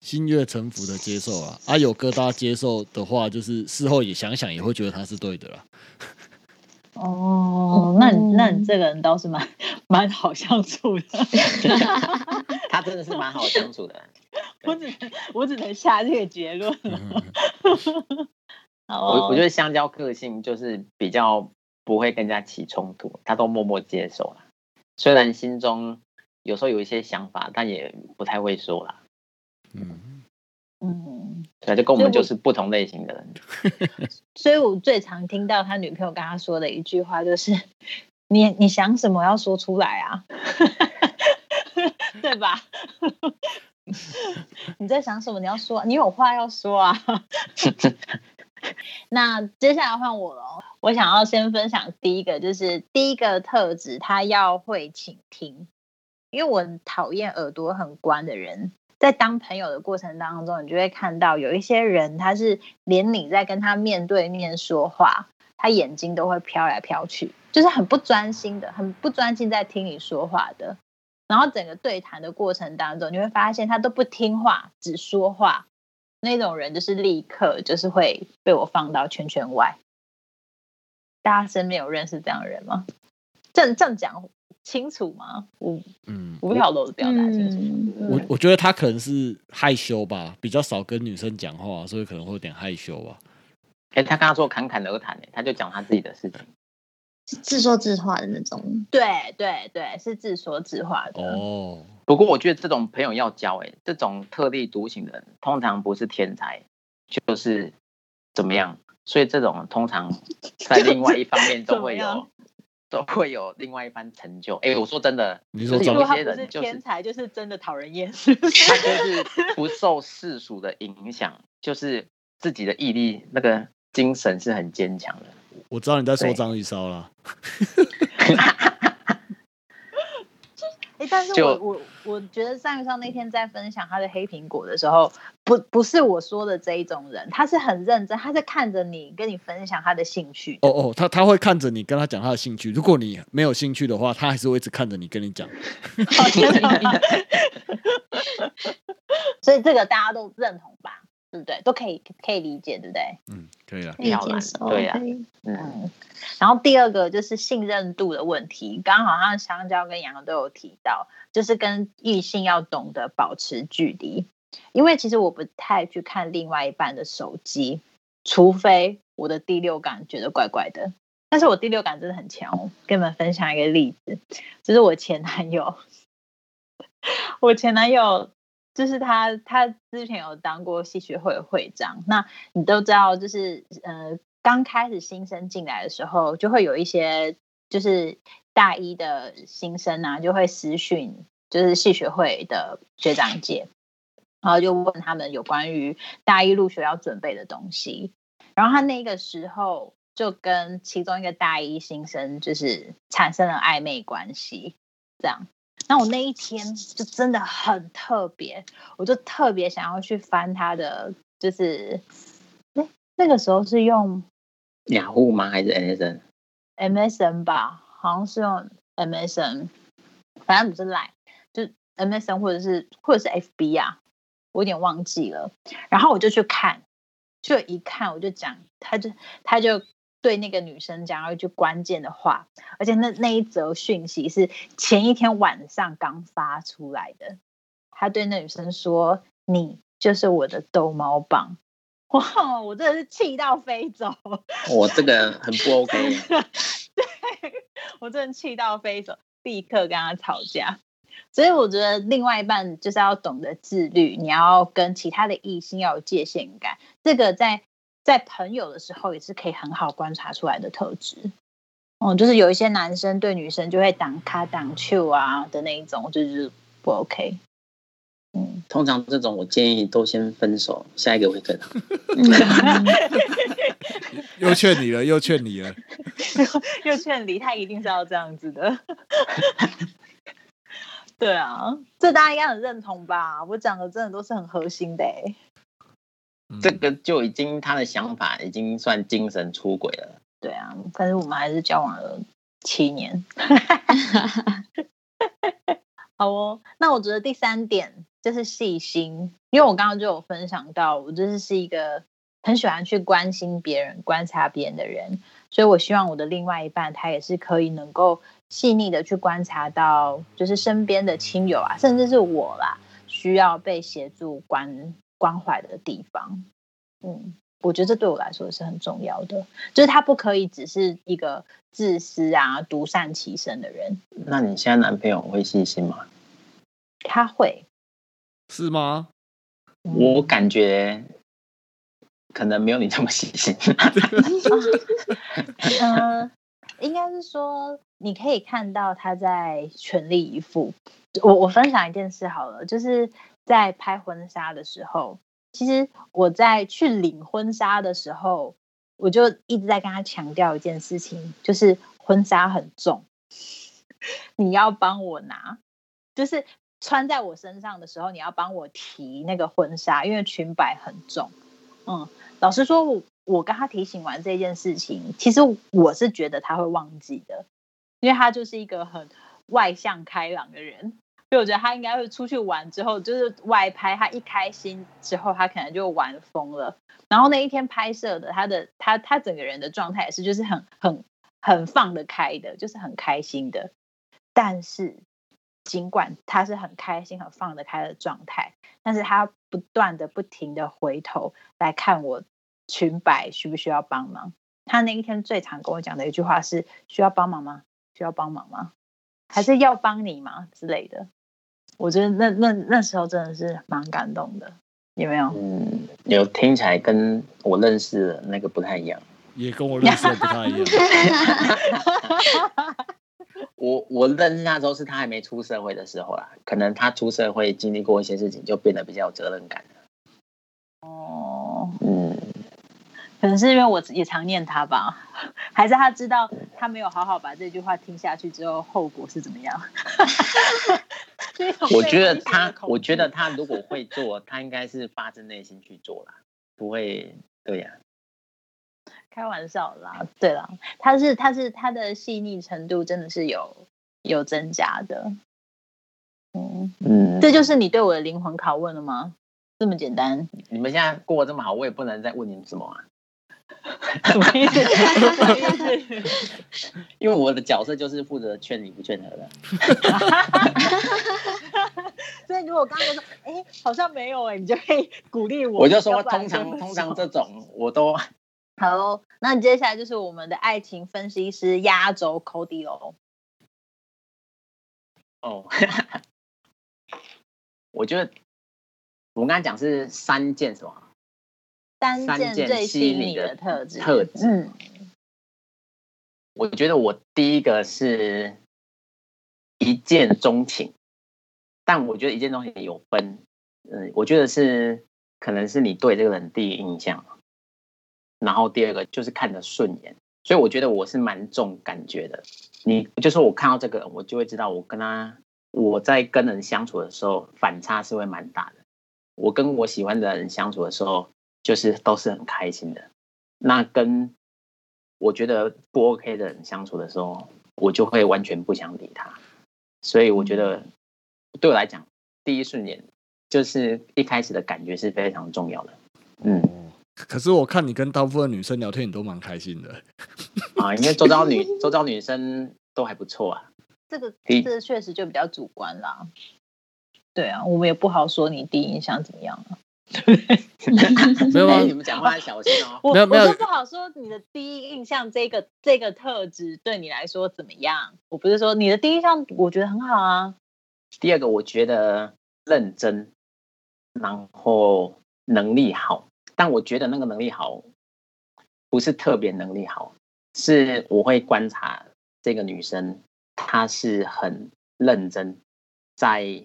心悦诚服的接受啊，啊有疙瘩接受的话，就是事后也想想也会觉得他是对的啦。哦，那你那你这个人倒是蛮蛮好相处的。他真的是蛮好相处的。我只能我只能下这个结论我我觉得香蕉个性就是比较不会跟人家起冲突，他都默默接受了。虽然心中有时候有一些想法，但也不太会说啦。嗯，嗯，对，就跟我们就是不同类型的人。所以我最常听到他女朋友跟他说的一句话就是：“ 你你想什么要说出来啊，对吧？你在想什么？你要说，你有话要说啊。”那接下来换我了，我想要先分享第一个，就是第一个特质，他要会倾听，因为我很讨厌耳朵很关的人。在当朋友的过程当中，你就会看到有一些人，他是连你在跟他面对面说话，他眼睛都会飘来飘去，就是很不专心的，很不专心在听你说话的。然后整个对谈的过程当中，你会发现他都不听话，只说话。那种人就是立刻就是会被我放到圈圈外。大家身边有认识这样的人吗？这样这样讲清楚吗？我嗯，我不晓得我的表达清楚我我觉得他可能是害羞吧，比较少跟女生讲话，所以可能会有点害羞吧。哎、他刚刚说侃侃而谈、欸，他就讲他自己的事情。是自说自话的那种。对对对，是自说自话的。哦，不过我觉得这种朋友要交、欸，这种特立独行的人，通常不是天才，就是怎么样？所以这种通常在另外一方面都会有，都会有另外一番成就。哎、我说真的，你说有些人就是天才，就是真的讨人厌，是不是？他就是不 受世俗的影响，就是自己的毅力那个精神是很坚强的。我知道你在说张玉烧啦。哎、但是我我我觉得上一上那天在分享他的黑苹果的时候，不不是我说的这一种人，他是很认真，他在看着你跟你分享他的兴趣。哦哦，他他会看着你跟他讲他的兴趣，如果你没有兴趣的话，他还是会一直看着你跟你讲。所以这个大家都认同吧？对不对？都可以可以理解，对不对？嗯，可以了。可以要啦接受，对啊可以嗯，嗯。然后第二个就是信任度的问题，刚好像香蕉跟羊都有提到，就是跟异性要懂得保持距离。因为其实我不太去看另外一半的手机，除非我的第六感觉得怪怪的。但是我第六感真的很强哦，跟你们分享一个例子，就是我前男友，我前男友就是他，他之前有当过戏学会会长。那你都知道，就是呃，刚开始新生进来的时候，就会有一些就是大一的新生啊，就会私讯就是戏学会的学长姐，然后就问他们有关于大一入学要准备的东西。然后他那个时候就跟其中一个大一新生就是产生了暧昧关系，这样。那我那一天就真的很特别，我就特别想要去翻他的，就是哎那个时候是用雅虎吗？还是 MSN？MSN 吧，好像是用 MSN，反正不是 Line，就 MSN 或者是或者是 FB 啊，我有点忘记了。然后我就去看，就一看我就讲，他就他就对那个女生讲了一句关键的话，而且那那一则讯息是前一天晚上刚发出来的。他对那女生说：“你就是我的逗猫棒。”哇，我真的是气到飞走。我这个很不 OK。对我真的气到飞走，立刻跟他吵架。所以我觉得另外一半就是要懂得自律，你要跟其他的异性要有界限感。这个在在朋友的时候也是可以很好观察出来的特质。哦、就是有一些男生对女生就会挡卡挡球啊的那一种，就是不 OK。嗯，通常这种我建议都先分手，下一个会更好。嗯 又劝你了，又劝你了。又劝离，他一定是要这样子的。对啊，这大家应该很认同吧？我讲的真的都是很核心的、欸。嗯这个就已经他的想法已经算精神出轨了。对啊，但是我们还是交往了七年。好哦，那我觉得第三点就是细心，因为我刚刚就有分享到，我就是是一个很喜欢去关心别人、观察别人的人，所以我希望我的另外一半他也是可以能够细腻的去观察到，就是身边的亲友啊，甚至是我啦，需要被协助关关怀的地方。嗯，我觉得这对我来说是很重要的，就是他不可以只是一个自私啊、独善其身的人，那你现在男朋友会细心吗？他会。是吗？嗯我感觉可能没有你这么细心。嗯，应该是说，你可以看到他在全力以赴。我我分享一件事好了，就是在拍婚纱的时候，其实我在去领婚纱的时候，我就一直在跟他强调一件事情，就是婚纱很重，你要帮我拿，就是穿在我身上的时候，你要帮我提那个婚纱，因为裙摆很重。嗯，老实说，我跟他提醒完这件事情，其实我是觉得他会忘记的，因为他就是一个很外向开朗的人，所以我觉得他应该会出去玩之后，就是外拍，他一开心之后，他可能就玩疯了。然后那一天拍摄的，他的他他整个人的状态也是，就是很很很放得开的，就是很开心的。但是尽管他是很开心、很放得开的状态，但是他不断的、不停的回头来看我裙摆需不需要帮忙。他那一天最常跟我讲的一句话是：需要帮忙吗？需要帮忙吗？还是要帮你吗？之类的。我觉得那那那时候真的是蛮感动的，有没有？嗯，有听起来跟我认识的那个不太一样。也跟我认识的不太一样。我我认识他的时候是他还没出社会的时候啦，可能他出社会经历过一些事情，就变得比较有责任感了。哦，嗯，可能是因为我也常念他吧，还是他知道他没有好好把这句话听下去之后，后果是怎么样？我觉得他，我觉得他如果会做，他应该是发自内心去做啦，不会对呀、开玩笑啦，对啦，他是他是他的细腻程度真的是有有增加的，嗯，嗯，这就是你对我的灵魂拷问了吗？这么简单？你们现在过得这么好，我也不能再问你们什么啊，因为我的角色就是负责劝你不劝和的。所以如果刚刚说，哎，好像没有哎、你就可以鼓励我。我就说，通常通常这种我都好喽，那你接下来就是我们的爱情分析师压轴 Cody 喽。哦，我觉得我们刚才讲是三件什么三件最吸引你的的特质，特质嗯，我觉得我第一个是一见钟情，但我觉得一见钟情有分，嗯，我觉得是可能是你对这个人第一印象，然后第二个就是看得顺眼，所以我觉得我是蛮重感觉的。你就是我看到这个人，我就会知道我跟他我在跟人相处的时候反差是会蛮大的。我跟我喜欢的人相处的时候，就是都是很开心的。那跟我觉得不 OK 的人相处的时候，我就会完全不想理他。所以我觉得对我来讲，第一瞬间就是一开始的感觉是非常重要的。嗯，可是我看你跟大部分女生聊天，你都蛮开心的。啊，因为周遭女周遭女生都还不错啊。这个这个确实就比较主观啦。对啊，我们也不好说你第一印象怎么样啊。没有啊哎你们讲话要小心哦。我没有没有我说不好说你的第一印象这个这个特质对你来说怎么样？我不是说你的第一印象我觉得很好啊。第二个，我觉得认真，然后能力好，但我觉得那个能力好，不是特别能力好，是我会观察这个女生，她是很认真，在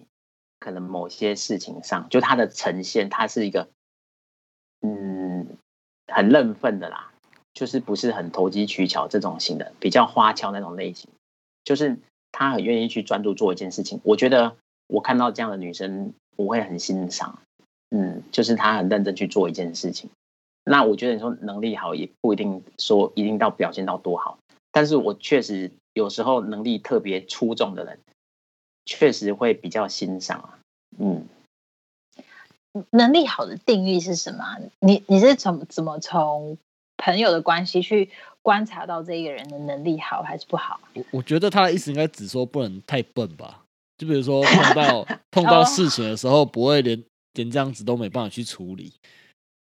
可能某些事情上，就她的呈现，她是一个，嗯，很认份的啦，就是不是很投机取巧这种型的，比较花俏那种类型，就是她很愿意去专注做一件事情。我觉得我看到这样的女生，我会很欣赏。嗯，就是她很认真去做一件事情。那我觉得你说能力好，也不一定说一定到表现到多好，但是我确实有时候能力特别出众的人，确实会比较欣赏啊。嗯，能力好的定义是什么啊？你你是从怎么从朋友的关系去观察到这一个人的能力好还是不好？我我觉得他的意思应该只说不能太笨吧，就比如说碰到 碰到事情的时候，不会连连这样子都没办法去处理，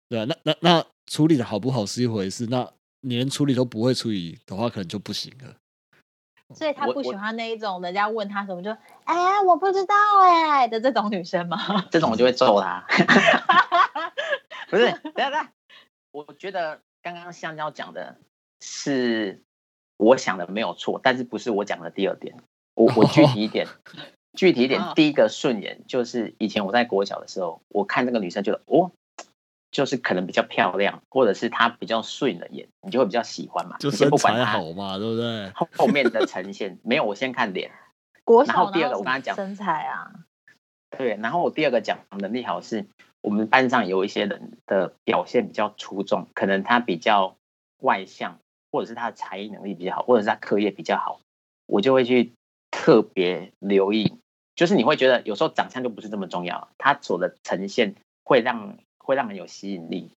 对啊，那那那处理的好不好是一回事，那你连处理都不会处理的话，可能就不行了。所以他不喜欢那一种人家问他什么就哎呀我不知道哎、的这种女生吗？这种我就会揍他。不是，等一下等下，我觉得刚刚香蕉讲的是我想的没有错，但是不是我讲的第二点。我我具体一点，具体一点啊，第一个顺眼就是以前我在国小的时候，我看那个女生觉得哦，就是可能比较漂亮，或者是她比较顺的眼，你就会比较喜欢嘛。就你先身材不管她好嘛，对不对？后后面的呈现，没有，我先看脸。国小然后第二个我刚才讲身材啊，对，然后我第二个讲能力好是，我们班上有一些人的表现比较出众，可能他比较外向，或者是他的才艺能力比较好，或者是他课业比较好，我就会去特别留意。就是你会觉得有时候长相就不是这么重要，他所的呈现会让会让人有吸引力。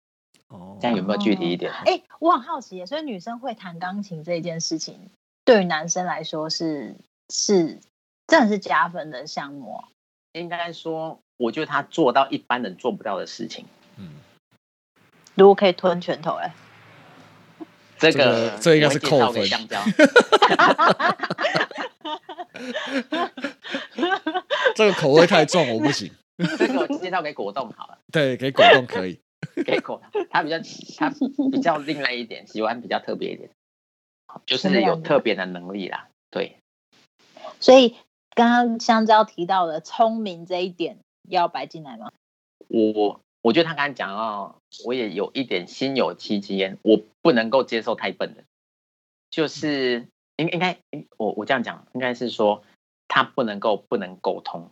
哦这样有没有具体一点？哎、我很好奇耶，所以女生会弹钢琴这件事情，对于男生来说是是真的是加分的项目哦。应该说，我觉得他做到一般人做不到的事情。嗯，如果可以吞拳头，哎，这这个个这应该是扣分给香蕉。这个口味太重，我不行。这个我介绍给果冻好了。对，给果冻可以。给果冻，他比较他比较另类一点，喜欢比较特别一点，就是有特别的能力啦。对，所以刚刚香蕉提到的聪明这一点要摆进来吗？我我觉得他刚才讲到，我也有一点心有戚戚焉，我不能够接受太笨的，就是应应该我我这样讲，应该是说他不能够不能沟通，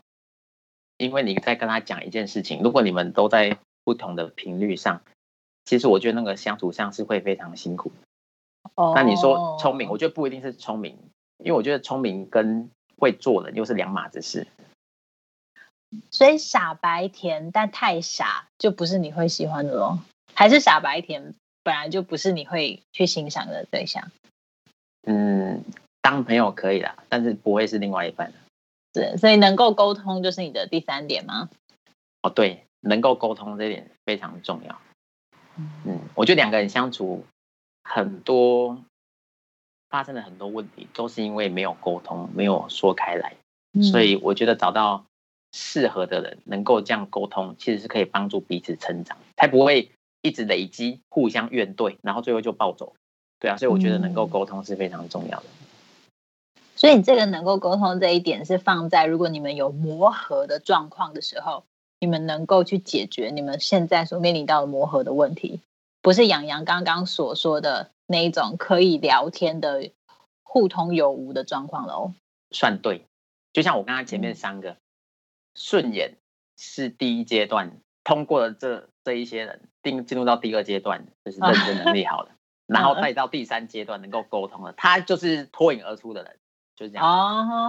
因为你在跟他讲一件事情，如果你们都在不同的频率上，其实我觉得那个相处上是会非常辛苦。哦那你说聪明，我觉得不一定是聪明，因为我觉得聪明跟会做人又是两码子事。所以傻白甜，但太傻就不是你会喜欢的咯，还是傻白甜本来就不是你会去欣赏的对象？嗯，当朋友可以啦，但是不会是另外一半。是，所以能够沟通就是你的第三点吗？哦，对，能够沟通这点非常重要。嗯，我觉得两个人相处很多发生了很多问题，都是因为没有沟通，没有说开来。所以我觉得找到适合的人，能够这样沟通，其实是可以帮助彼此成长，才不会一直累积互相怨怼，然后最后就暴走。对啊，所以我觉得能够沟通是非常重要的。所以你这个能够沟通这一点是放在如果你们有磨合的状况的时候，你们能够去解决你们现在所面临到的磨合的问题，不是杨洋刚刚所说的那一种可以聊天的互通有无的状况喽。算对，就像我刚刚前嗯。面三个，顺眼是第一阶段，通过了这这一些人，进进入到第二阶段，就是认知能力好了，然后再到第三阶段能够沟通了，他就是脱颖而出的人，就这样。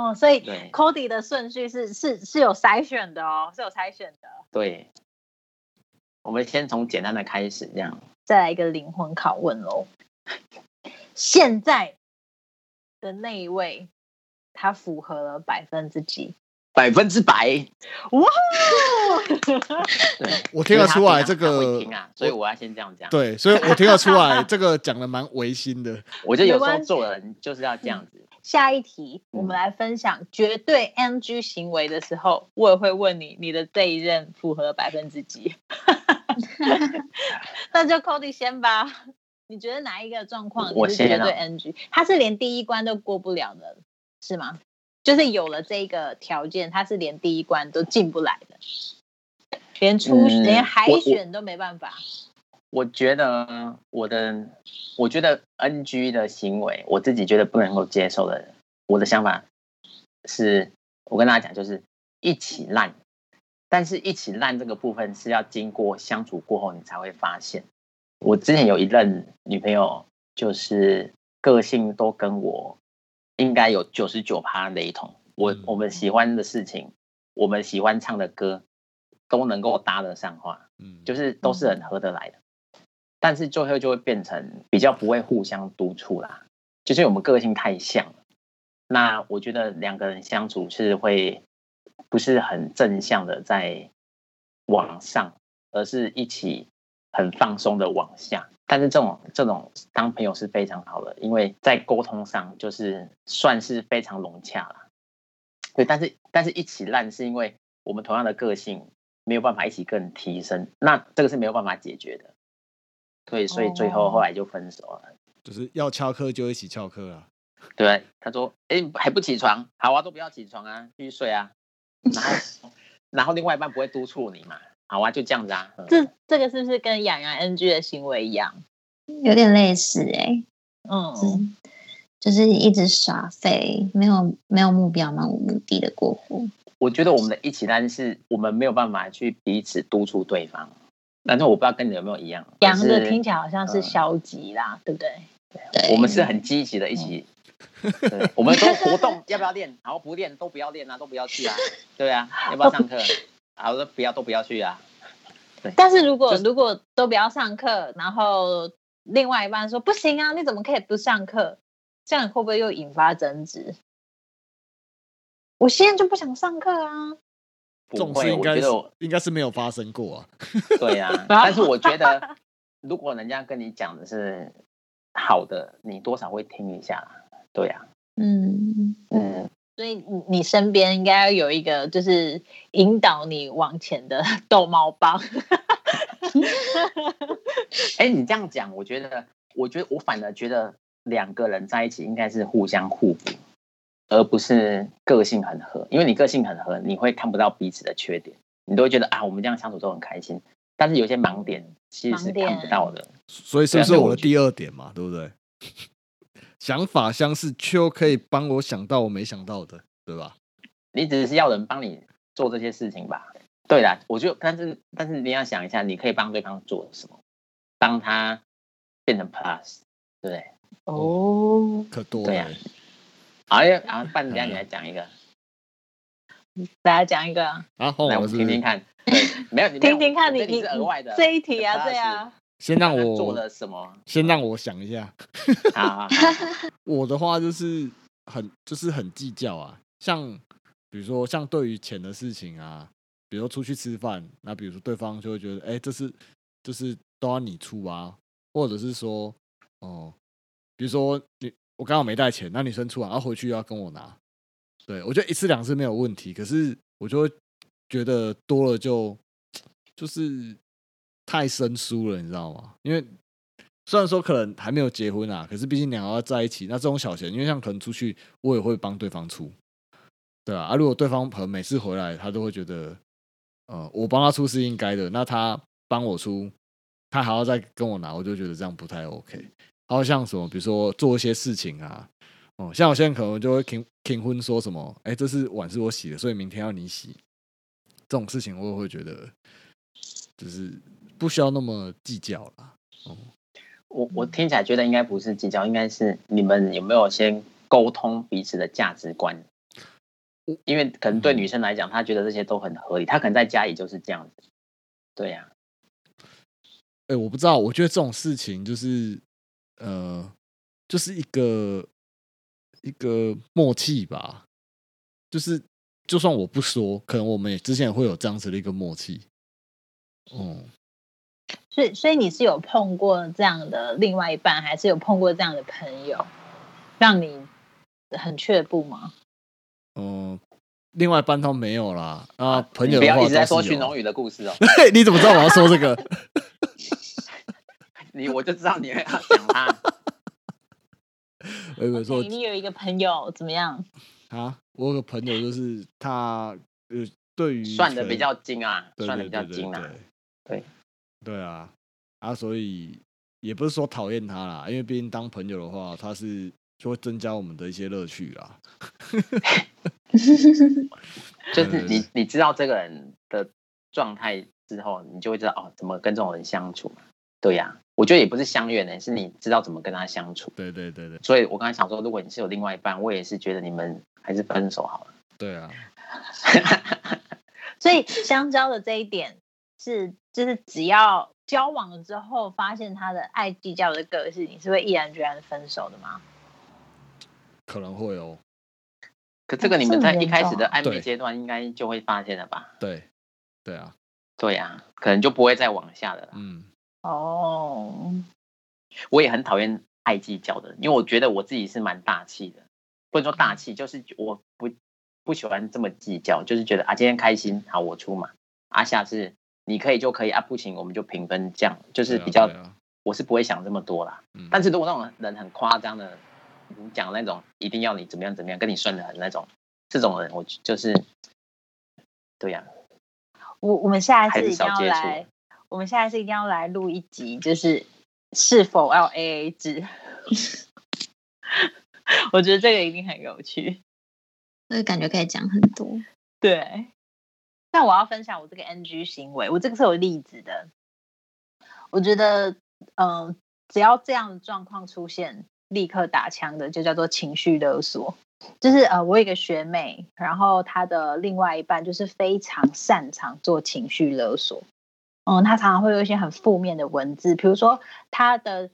哦，所以对 Cody 的顺序是是是有筛选的哦，是有筛选的。对，我们先从简单的开始，这样。再来一个灵魂拷问喽。现在的那一位，他符合了百分之几？百分之百，哇！对，我听得出来这个听啊，所以我要先这样讲。，对，所以我听得出来这个讲的蛮违心的。我觉得有时候做人就是要这样子。下一题，我们来分享绝对 NG 行为的时候，我也会问你，你的这一任符合百分之几？那就 Cody 先吧。你觉得哪一个状况我你是绝对先啊 NG？他是连第一关都过不了的，是吗？就是有了这个条件，他是连第一关都进不来的，连初、嗯连海选都没办法。我觉得我的，我觉得 NG 的行为，我自己觉得不能够接受的，我的想法是，我跟大家讲，就是一起烂，但是一起烂这个部分是要经过相处过后，你才会发现。我之前有一任女朋友，就是个性都跟我应该有九十九趴雷同，我嗯我们喜欢的事情，我们喜欢唱的歌，都能够搭得上话。嗯，就是都是很合得来的，但是最后就会变成比较不会互相督促啦，就是我们个性太像了。那我觉得两个人相处是会不是很正向的在往上，而是一起很放松的往下。但是这种这种当朋友是非常好的，因为在沟通上就是算是非常融洽了。对，但是但是一起烂是因为我们同样的个性没有办法一起更提升，那这个是没有办法解决的。对，所以最后哦后来就分手了。就是要翘课就一起翘课啊。对，他说：“哎，还不起床？好啊，都不要起床啊，继续睡啊。”然后，然后另外一半不会督促你嘛？好啊，就这样子啊。嗯这这个是不是跟养羊 NG 的行为一样？有点类似哎、嗯，嗯，就是一直耍废，没有没有目标、漫无目的的过活。我觉得我们的一起单是我们没有办法去彼此督促对方，但是我不知道跟你有没有一样，羊的就是听起来好像是嗯消极啦，对不对？对，我们是很积极的一起，对，我们都活动要不要练？好，不练都不要练啊，都不要去啊，对啊，要不要上课？好，都不要都不要去啊。但是如果、就是如果都不要上课，然后另外一半说不行啊，你怎么可以不上课？这样会不会又引发争执？我现在就不想上课啊！这种不会，事应该是我觉得应该是没有发生过啊。对啊，但是我觉得，如果人家跟你讲的是好的，你多少会听一下啦。对啊，嗯，嗯，所以你你身边应该要有一个就是引导你往前的 逗猫棒。哎，你这样讲，我觉得，我觉得我反而觉得两个人在一起应该是互相互补，而不是个性很合。因为你个性很合，你会看不到彼此的缺点，你都会觉得啊，我们这样相处都很开心。但是有些盲点其实是看不到的。所以是不对啊所以我是我的第二点嘛？对不对？想法相似，却又可以帮我想到我没想到的，对吧？你只是要人帮你做这些事情吧？对啦，我就但是但是你要想一下，你可以帮对方做什么，帮他变成 plus，对不对？哦，可多了对啊。好，要然后半等一下你来讲一个，大家讲一个啊，来我们听听看。对，没有，你没有 听听看你你是额外的这一题啊对啊，先让 我做了什么？先让我想一下。我的话就是很就是很计较啊，像比如说像对于钱的事情啊，比如说出去吃饭，那比如说对方就会觉得，哎、这是就是都要你出啊，或者是说，哦、比如说你我刚好没带钱，那女生出啊，然后回去又要跟我拿，对我觉得一次两次没有问题，可是我就会觉得多了就就是太生疏了，你知道吗？因为虽然说可能还没有结婚啊，可是毕竟两个要在一起，那这种小钱，因为像可能出去，我也会帮对方出，对啊，啊，如果对方可能每次回来，他都会觉得，呃，我帮他出是应该的，那他帮我出，他还要再跟我拿，我就觉得这样不太 OK。还有像什么，比如说做一些事情啊，哦，像有些人可能就会停停婚，说什么，哎，这是碗是我洗的，所以明天要你洗，这种事情我也会觉得，就是不需要那么计较啦。哦，我我听起来觉得应该不是计较，应该是你们有没有先沟通彼此的价值观？因为可能对女生来讲，她觉得这些都很合理，她可能在家里就是这样子。对呀、哎，我不知道，我觉得这种事情就是，呃，就是一个一个默契吧，就是就算我不说，可能我们也之前也会有这样子的一个默契。嗯，所以所以你是有碰过这样的另外一半，还是有碰过这样的朋友，让你很却步吗？嗯，另外一半都没有啦。啊，朋友的话不要一直在说徐荣宇的故事哦，你怎么知道我要说这个？你我就知道你会要讲他。我以为说你有一个朋友怎么样？啊，我有个朋友就是他呃，对于算的比较精啊，算的比较精啊。对对啊啊，所以也不是说讨厌他啦，因为毕竟当朋友的话，他是就会增加我们的一些乐趣啦。就是你你知道这个人的状态之后，你就会知道哦，怎么跟这种人相处嘛。对呀、我觉得也不是相怨呢，是你知道怎么跟他相处。对对对对所以我刚才想说，如果你是有另外一半，我也是觉得你们还是分手好了。对啊，所以香蕉的这一点是，就是只要交往了之后，发现他的爱计较的个性，你是会毅然决然的分手的吗？可能会哦。可这个你们在一开始的暧昧对阶段应该就会发现了吧？对对啊，对呀、可能就不会再往下了啦。嗯，哦，我也很讨厌爱计较的人，因为我觉得我自己是蛮大气的，不能说大气，就是我不不喜欢这么计较，就是觉得啊今天开心，好我出嘛，啊下次你可以就可以啊不行我们就平分，这样就是比较，我是不会想这么多啦。嗯但是如果那种人很夸张的，你讲那种一定要你怎么样怎么样，跟你算的很那种，这种人我就是，对呀、我我们下一次一定要来，我们下一次一定要来录一集，就是是否要 A A 制。我觉得这个一定很有趣。所以感觉可以讲很多。对，那我要分享我这个 NG 行为，我这个是有例子的。我觉得，嗯、只要这样的状况出现，立刻打枪的就叫做情绪勒索。就是呃，我有一个学妹，然后她的另外一半就是非常擅长做情绪勒索。嗯，他常常会有一些很负面的文字，比如说他的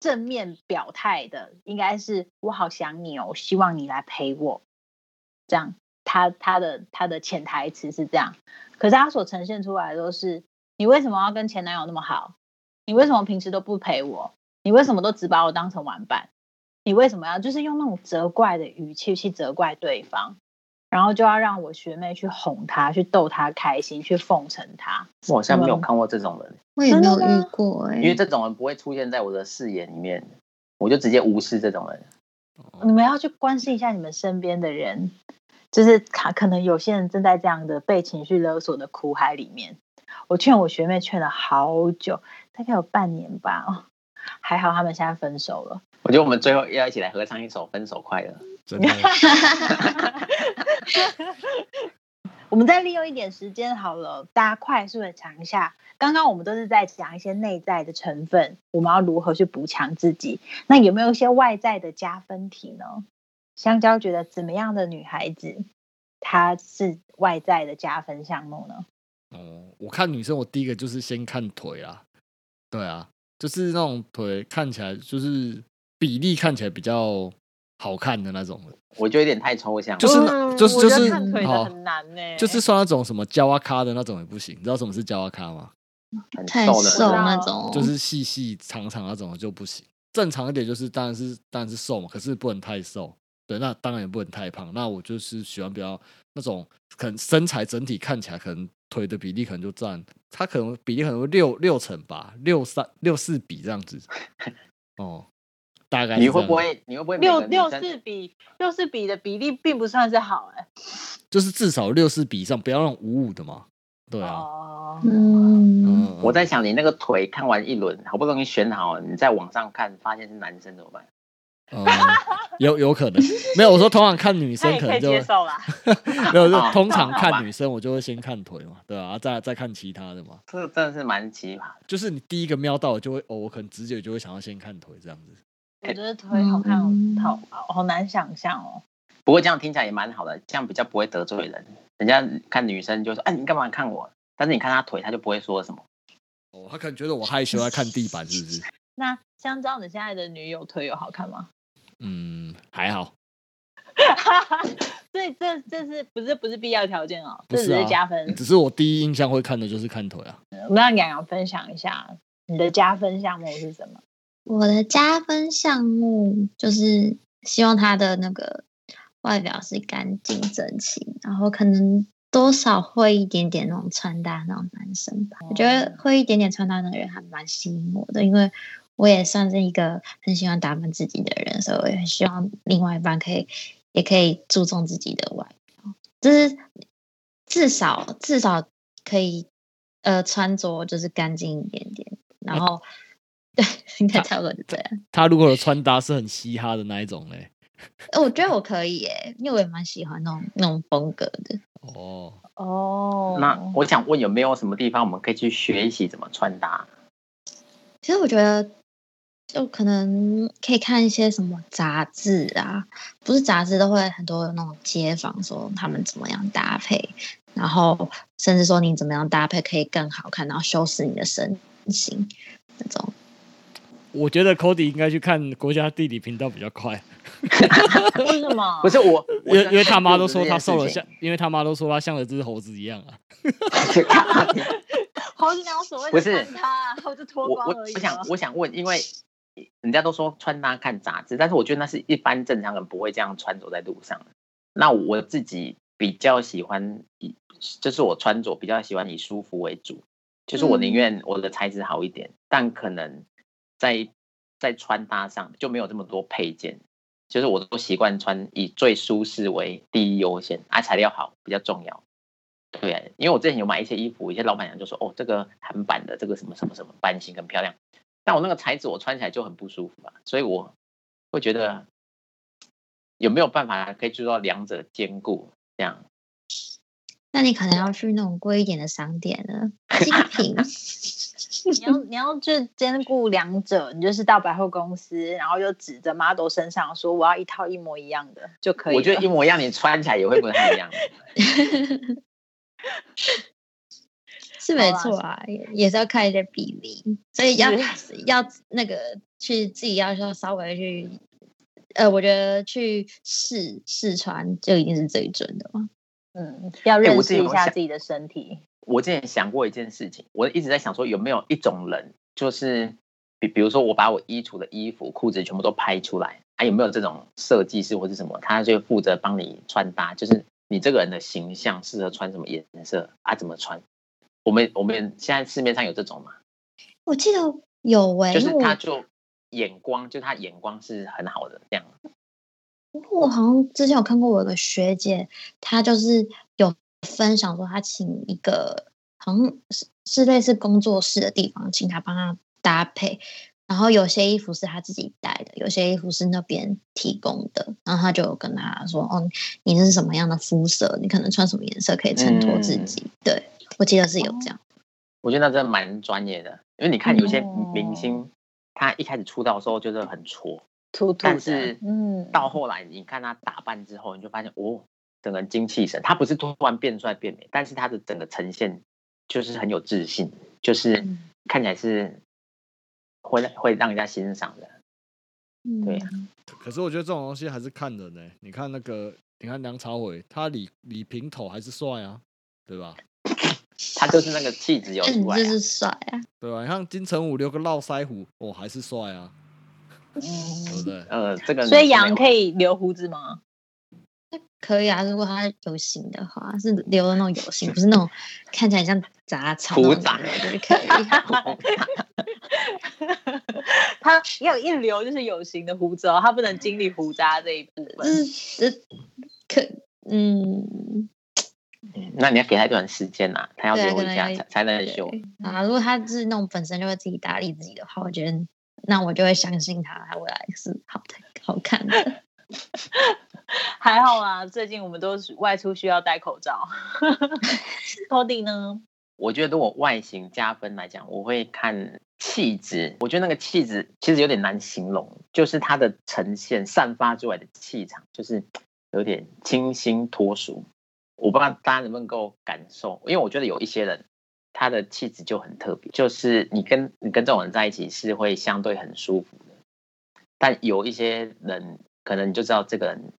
正面表态的应该是“我好想你哦，我希望你来陪我”，这样他他的他的潜台词是这样，可是他所呈现出来的都是你为什么要跟前男友那么好？你为什么平时都不陪我？你为什么都只把我当成玩伴？你为什么要就是用那种责怪的语气去责怪对方？然后就要让我学妹去哄他，去逗他开心，去奉承他。我好像没有嗯看过这种人，我也没有遇过哎、因为这种人不会出现在我的视野里面，我就直接无视这种人。你们要去关心一下你们身边的人，就是可可能有些人正在这样的被情绪勒索的苦海里面。我劝我学妹劝了好久，大概有半年吧。哦，还好他们现在分手了。我觉得我们最后要一起来合唱一首《分手快乐》。真的 我们再利用一点时间好了，大家快速的讲一下。刚刚我们都是在讲一些内在的成分，我们要如何去补强自己。那有没有一些外在的加分题呢？香蕉觉得怎么样的女孩子，她是外在的加分项目呢？哦，我看女生，我第一个就是先看腿啊，对啊，就是那种腿看起来就是比例看起来比较好看的那种的，我觉得有点太抽象了，就是就是就是看腿的好很难呢、就是说那种什么焦啊咖的那种也不行，你知道什么是焦啊咖吗？很太瘦的瘦那种，就是细细长长那种就不行。正常一点就是当然是当然是瘦嘛，可是不能太瘦。对，那当然也不能太胖。那我就是喜欢比较那种可能身材整体看起来可能腿的比例可能就占，它可能比例可能会六六成吧，六三六四比这样子。哦，大概你会不会？你会不会每六六四比六四比的比例并不算是好哎、就是至少六四比以上，不要那种五五的嘛。对啊，哦，嗯，嗯嗯，我在想，你那个腿看完一轮，好不容易选好，你在网上看发现是男生怎么办？嗯有有可能 没有。我说通常看女生可能就接受啦。没有，就哦通常看女生我就会先看腿嘛，对啊，再再看其他的嘛。这个真的是蛮奇葩。就是你第一个瞄到，我就会哦，我可能直觉就会想要先看腿这样子。我觉得腿好看嗯，好好难想象哦。不过这样听起来也蛮好的，这样比较不会得罪人。人家看女生就说：“哎，你干嘛看我？”但是你看她腿，她就不会说什么。哦，他可能觉得我害羞，在看地板是不是？那香蕉，你现在的女友腿有好看吗？嗯，还好，所以这这是不是不是必要条件哦？这只是加分。只是我第一印象会看的就是看腿啊。我们让洋洋分享一下你的加分项目是什么？我的加分项目就是希望他的那个外表是干净整齐，然后可能多少会一点点那种穿搭那种男生吧。我觉得会一点点穿搭的人还蛮吸引我的，因为我也算是一个很喜欢打扮自己的人，所以我也很希望另外一半可以也可以注重自己的外表，就是至少至少可以呃穿着就是干净一点点，然后。对，应该差不多就这样。他如果的穿搭是很嘻哈的那一种嘞，呃我觉得我可以耶，因为我也蛮喜欢那种那种风格的。哦，哦，那我想问，有没有什么地方我们可以去学习怎么穿搭？其实我觉得，就可能可以看一些什么杂志啊，不是杂志都会很多那种街坊说他们怎么样搭配，然后甚至说你怎么样搭配可以更好看，然后修饰你的身形那种。我觉得 Cody 应该去看国家地理频道比较快，为什么？不是我，因为因为他妈都说他他瘦了像，因为他妈都说他像了只猴子一样啊。猴子讲所谓不是穿搭，猴子脱光而已我想吗我想问，因为人家都说穿搭看杂志，但是我觉得那是一般正常人不会这样穿走在路上的。那我自己比较喜欢以，就是我穿着比较喜欢以舒服为主，就是我宁愿我的材质好一点，但可能在在穿搭上就没有这么多配件，就是我都习惯穿以最舒适为第一优先，啊，材料好比较重要。对，因为我之前有买一些衣服，一些老板娘就说：“哦，这个韩版的这个什么什么什么版型很漂亮。”但我那个材质我穿起来就很不舒服嘛，所以我会觉得有没有办法可以做到两者兼顾？这样那你可能要去那种贵一点的商店了，精 品。你要你要去兼顾两者，你就是到百货公司，然后就指着 model 身上说我要一套一模一样的就可以。我觉得一模一样，你穿起来也会不太一样。是没错啊，也也是要看一些比例，所以要 要那个去自己要要稍微去，呃，我觉得去试试穿就一定是最准的嘛。嗯，要哎认识一下自己的身体。我之前想过一件事情，我一直在想说有没有一种人，就是比比如说我把我衣橱的衣服、裤子全部都拍出来，啊，有没有这种设计师或是什么，他就负责帮你穿搭，就是你这个人的形象适合穿什么颜色啊，怎么穿？我们我们现在市面上有这种吗？我记得有诶、就是他就眼光，就他眼光是很好的这样。我好像之前有看过，我有个学姐，她就是有分享说，她请一个好像是是类似工作室的地方，请她帮她搭配。然后有些衣服是她自己带的，有些衣服是那边提供的。然后她就有跟她说：“哦，你是什么样的肤色？你可能穿什么颜色可以衬托自己。对我记得是有这样。我觉得那真的蛮专业的，因为你看有些哦明星，他一开始出道的时候就是很挫，突突，但是嗯，到后来你看他打扮之后，你就发现哦，整个人精气神，他不是突然变帅变美，但是他的整个呈现就是很有自信，就是嗯看起来是会会让人家欣赏的。嗯对啊可是我觉得这种东西还是看人呢、你看那个，你看梁朝伟，他理理平头还是帅啊，对吧？他就是那个气质有嗯，出来、啊。就是帅啊！对吧？你看金城武留个络腮胡，哦，还是帅啊，对不嗯，对？呃，这个所以杨可以以留胡子吗？可以啊，如果他有型的话，是留的那种有型，不是那种看起来像杂草胡杂就是可以。他要一留就是有型的胡子哦，他不能经历胡渣这一部分。就是呃可嗯，嗯那你要给他一段时间呐，他要对啊留一下可能要才才能修。啊，如果他是那种本身就会自己打理自己的话，我觉得那我就会相信他，他未来是好的、好看的。还好啊，最近我们都是外出需要戴口罩。Cody 呢？我觉得如果外形加分来讲，我会看气质。我觉得那个气质其实有点难形容，就是它的呈现散发出来的气场，就是有点清新脱俗。我不知道大家能不能够感受，因为我觉得有一些人他的气质就很特别，就是你跟你跟这种人在一起是会相对很舒服的，但有一些人可能你就知道这个人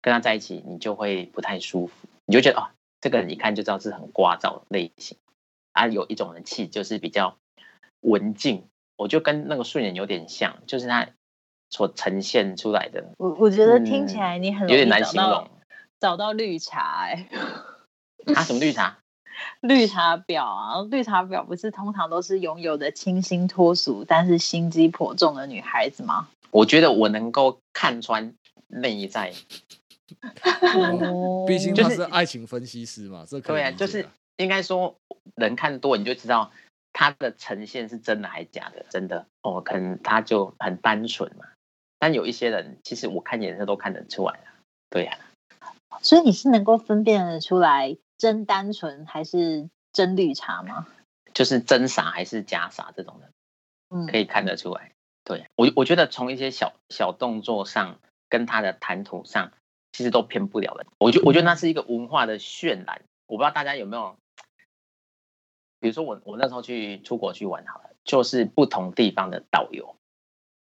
跟他在一起，你就会不太舒服，你就觉得哦，这个人一看就知道是很聒噪类型。啊，有一种人气就是比较文静，我就跟那个顺眼有点像，就是他所呈现出来的我我觉得听起来你很有点难形容。找到绿茶哎、啊，什么绿茶？绿茶婊啊，绿茶婊不是通常都是拥有的清新脱俗，但是心机颇重的女孩子吗？我觉得我能够看穿内在，哦毕竟就是他是爱情分析师嘛，这可以对啊，就是应该说人看多，你就知道他的呈现是真的还是假的。真的哦，可能他就很单纯嘛，但有一些人其实我看颜色都看得出来啊。对呀、所以你是能够分辨得出来真单纯还是真绿茶吗？就是真傻还是假傻这种的。嗯，可以看得出来。对我，我觉得从一些小小动作上跟他的谈吐上，其实都骗不了人。我觉我觉得那是一个文化的渲染。我不知道大家有没有，比如说我我那时候去出国去玩好了，就是不同地方的导游，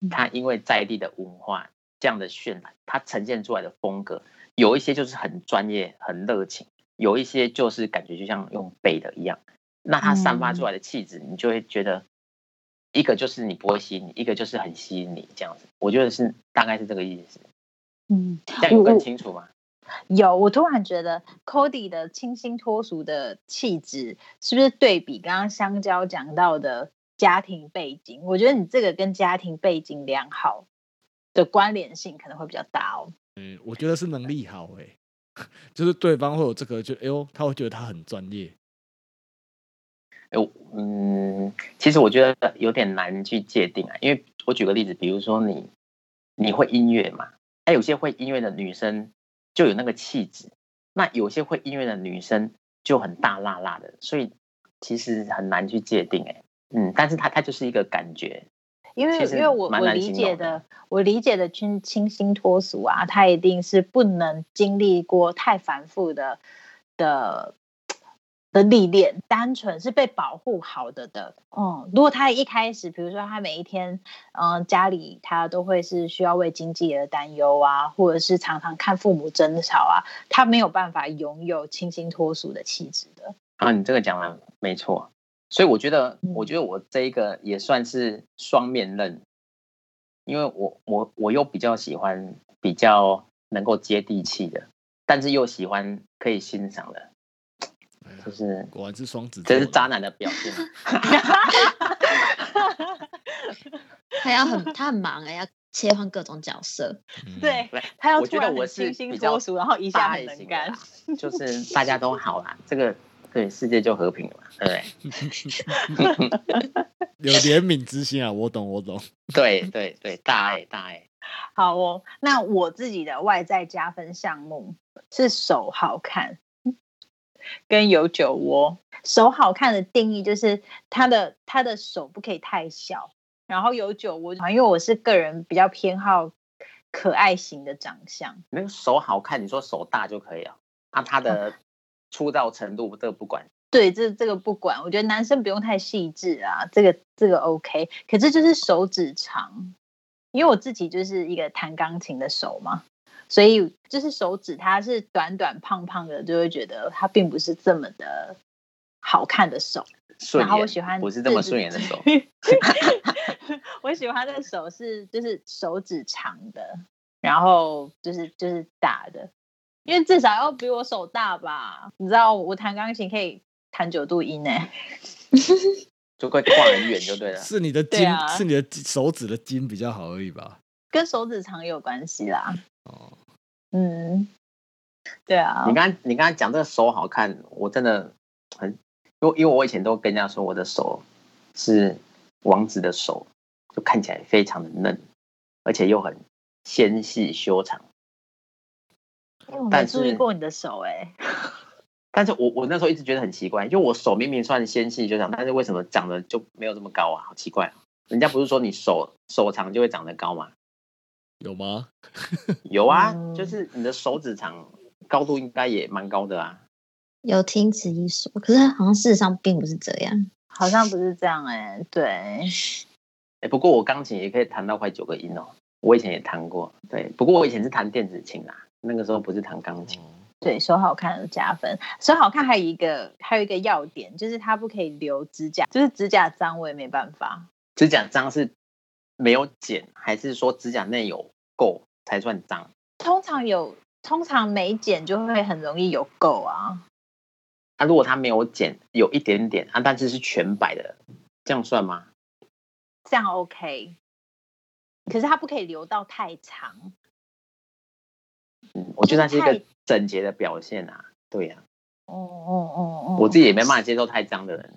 他因为在地的文化这样的渲染，他呈现出来的风格，有一些就是很专业、很热情，有一些就是感觉就像用背的一样。那他散发出来的气质，你就会觉得一个就是你不会吸引你，一个就是很吸引你这样子。我觉得是大概是这个意思，嗯，这样有更清楚吗？有，我突然觉得 Cody 的清新脱俗的气质，是不是对比刚刚香蕉讲到的家庭背景？我觉得你这个跟家庭背景良好的关联性可能会比较大哦。嗯，我觉得是能力好哎、就是对方会有这个，就哎呦，他会觉得他很专业。哎嗯，其实我觉得有点难去界定啊，因为我举个例子，比如说你你会音乐嘛，哎，有些会音乐的女生就有那个气质，那有些会音乐的女生就很大辣辣的，所以其实很难去界定哎、嗯，但是她她就是一个感觉，因为因为我我理解的的，我理解的清清新脱俗啊，他一定是不能经历过太繁复的的的历练，单纯是被保护好的的。嗯，如果他一开始，比如说他每一天，嗯、家里他都会是需要为经济而担忧啊，或者是常常看父母争吵啊，他没有办法拥有清新脱俗的气质的。啊，你这个讲的没错，所以我觉得，嗯我觉得我这一个也算是双面刃，因为我我我又比较喜欢比较能够接地气的，但是又喜欢可以欣赏的，就是果然是双子，这是渣。男的表现。他要很他很忙哎、要切换各种角色。嗯，对对他要我觉得我突然很是清新比较脱俗，然后一下大很能干。就是大家都好啦，这个对世界就和平了嘛，对不对？有怜悯之心啊，我懂，我懂。对对对，大爱大爱。好哦，那我自己的外在加分项目是手好看，跟有酒窝。手好看的定义就是他的他的手不可以太小，然后有酒窝，因为我是个人比较偏好可爱型的长相。那个手好看，你说手大就可以了。啊，他的粗糙程度这个不管，对，这这个不管，我觉得男生不用太细致啊，这个这个 OK。可是就是手指长，因为我自己就是一个弹钢琴的手嘛，所以就是手指它是短短胖胖的，就会觉得它并不是这么的好看的手。然后我喜欢不是这么顺眼的手。我喜欢的手是就是手指长的，然后就是就是大的，因为至少要比我手大吧？你知道我弹钢琴可以弹九度音呢、就会跨很远就对了。是你的筋，啊是你的手指的筋比较好而已吧？跟手指长有关系啦。哦，嗯，对啊你，刚刚你刚才讲这个手好看，我真的很，因为因为我以前都跟人家说我的手是王子的手，就看起来非常的嫩，而且又很纤细修长。但是注意过你的手哎、但是我我那时候一直觉得很奇怪，就我手明明算纤细修长，但是为什么长得就没有这么高啊？好奇怪啊！人家不是说你手手长就会长得高吗？有吗？有啊，嗯就是你的手指长，高度应该也蛮高的啊。有听此一说，可是好像事实上并不是这样。好像不是这样哎、对，哎，不过我钢琴也可以弹到快九个音哦，我以前也弹过。对，不过我以前是弹电子琴啦，那个时候不是弹钢琴。对手好看有加分，手好看还有一个还有一个要点就是它不可以留指甲，就是指甲脏我也没办法。指甲脏是没有剪，还是说指甲内有垢才算脏？通常有，通常没剪就会很容易有垢啊。啊，如果它没有剪，有一点点啊，但是是全白的，这样算吗？这样 OK，可是它不可以留到太长。嗯，我觉得那是一个整洁的表现啊。对呀、哦哦哦哦，我自己也没办法接受太脏的人。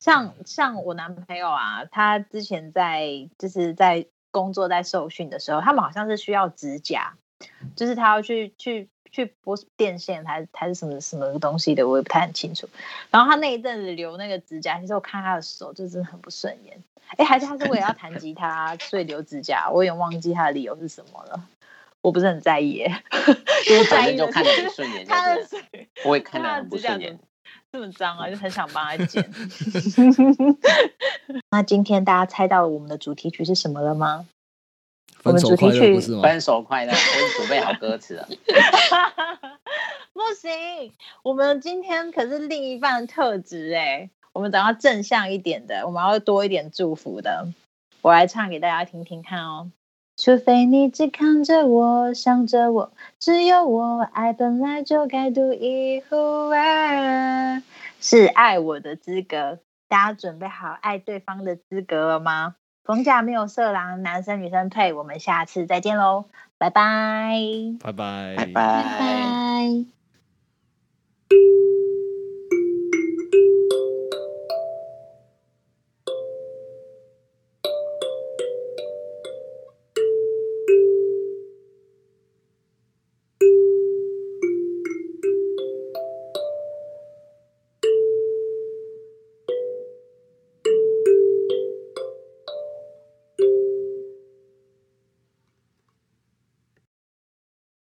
像像我男朋友啊，他之前在就是在工作在受训的时候，他们好像是需要指甲，就是他要去去去拨电线还是还是什么什么东西的，我也不太很清楚。然后他那一阵子留那个指甲，其实我看他的手就真的很不顺眼。哎，还是他是为了要弹吉他所以留指甲，我有点忘记他的理由是什么了。我不是很在意耶，我在意的反正就看着是不顺眼，就他的是我也看他的着很不顺眼。这么脏啊，就很想帮他 剪。那今天大家猜到我们的主题曲是什么了吗？我分手快们主题曲乐不是吗？分手快乐，我已经准备好歌词了。不行，我们今天可是另一半的特质哎，我们等要正向一点的，我们要多一点祝福的。我来唱给大家听听看哦。除非你只看着我，想着我，只有我，爱本来就该独一无二，是爱我的资格。大家准备好爱对方的资格了吗？逢甲没有色狼，男生女生退。我们下次再见喽，拜拜。拜拜，拜拜拜。拜。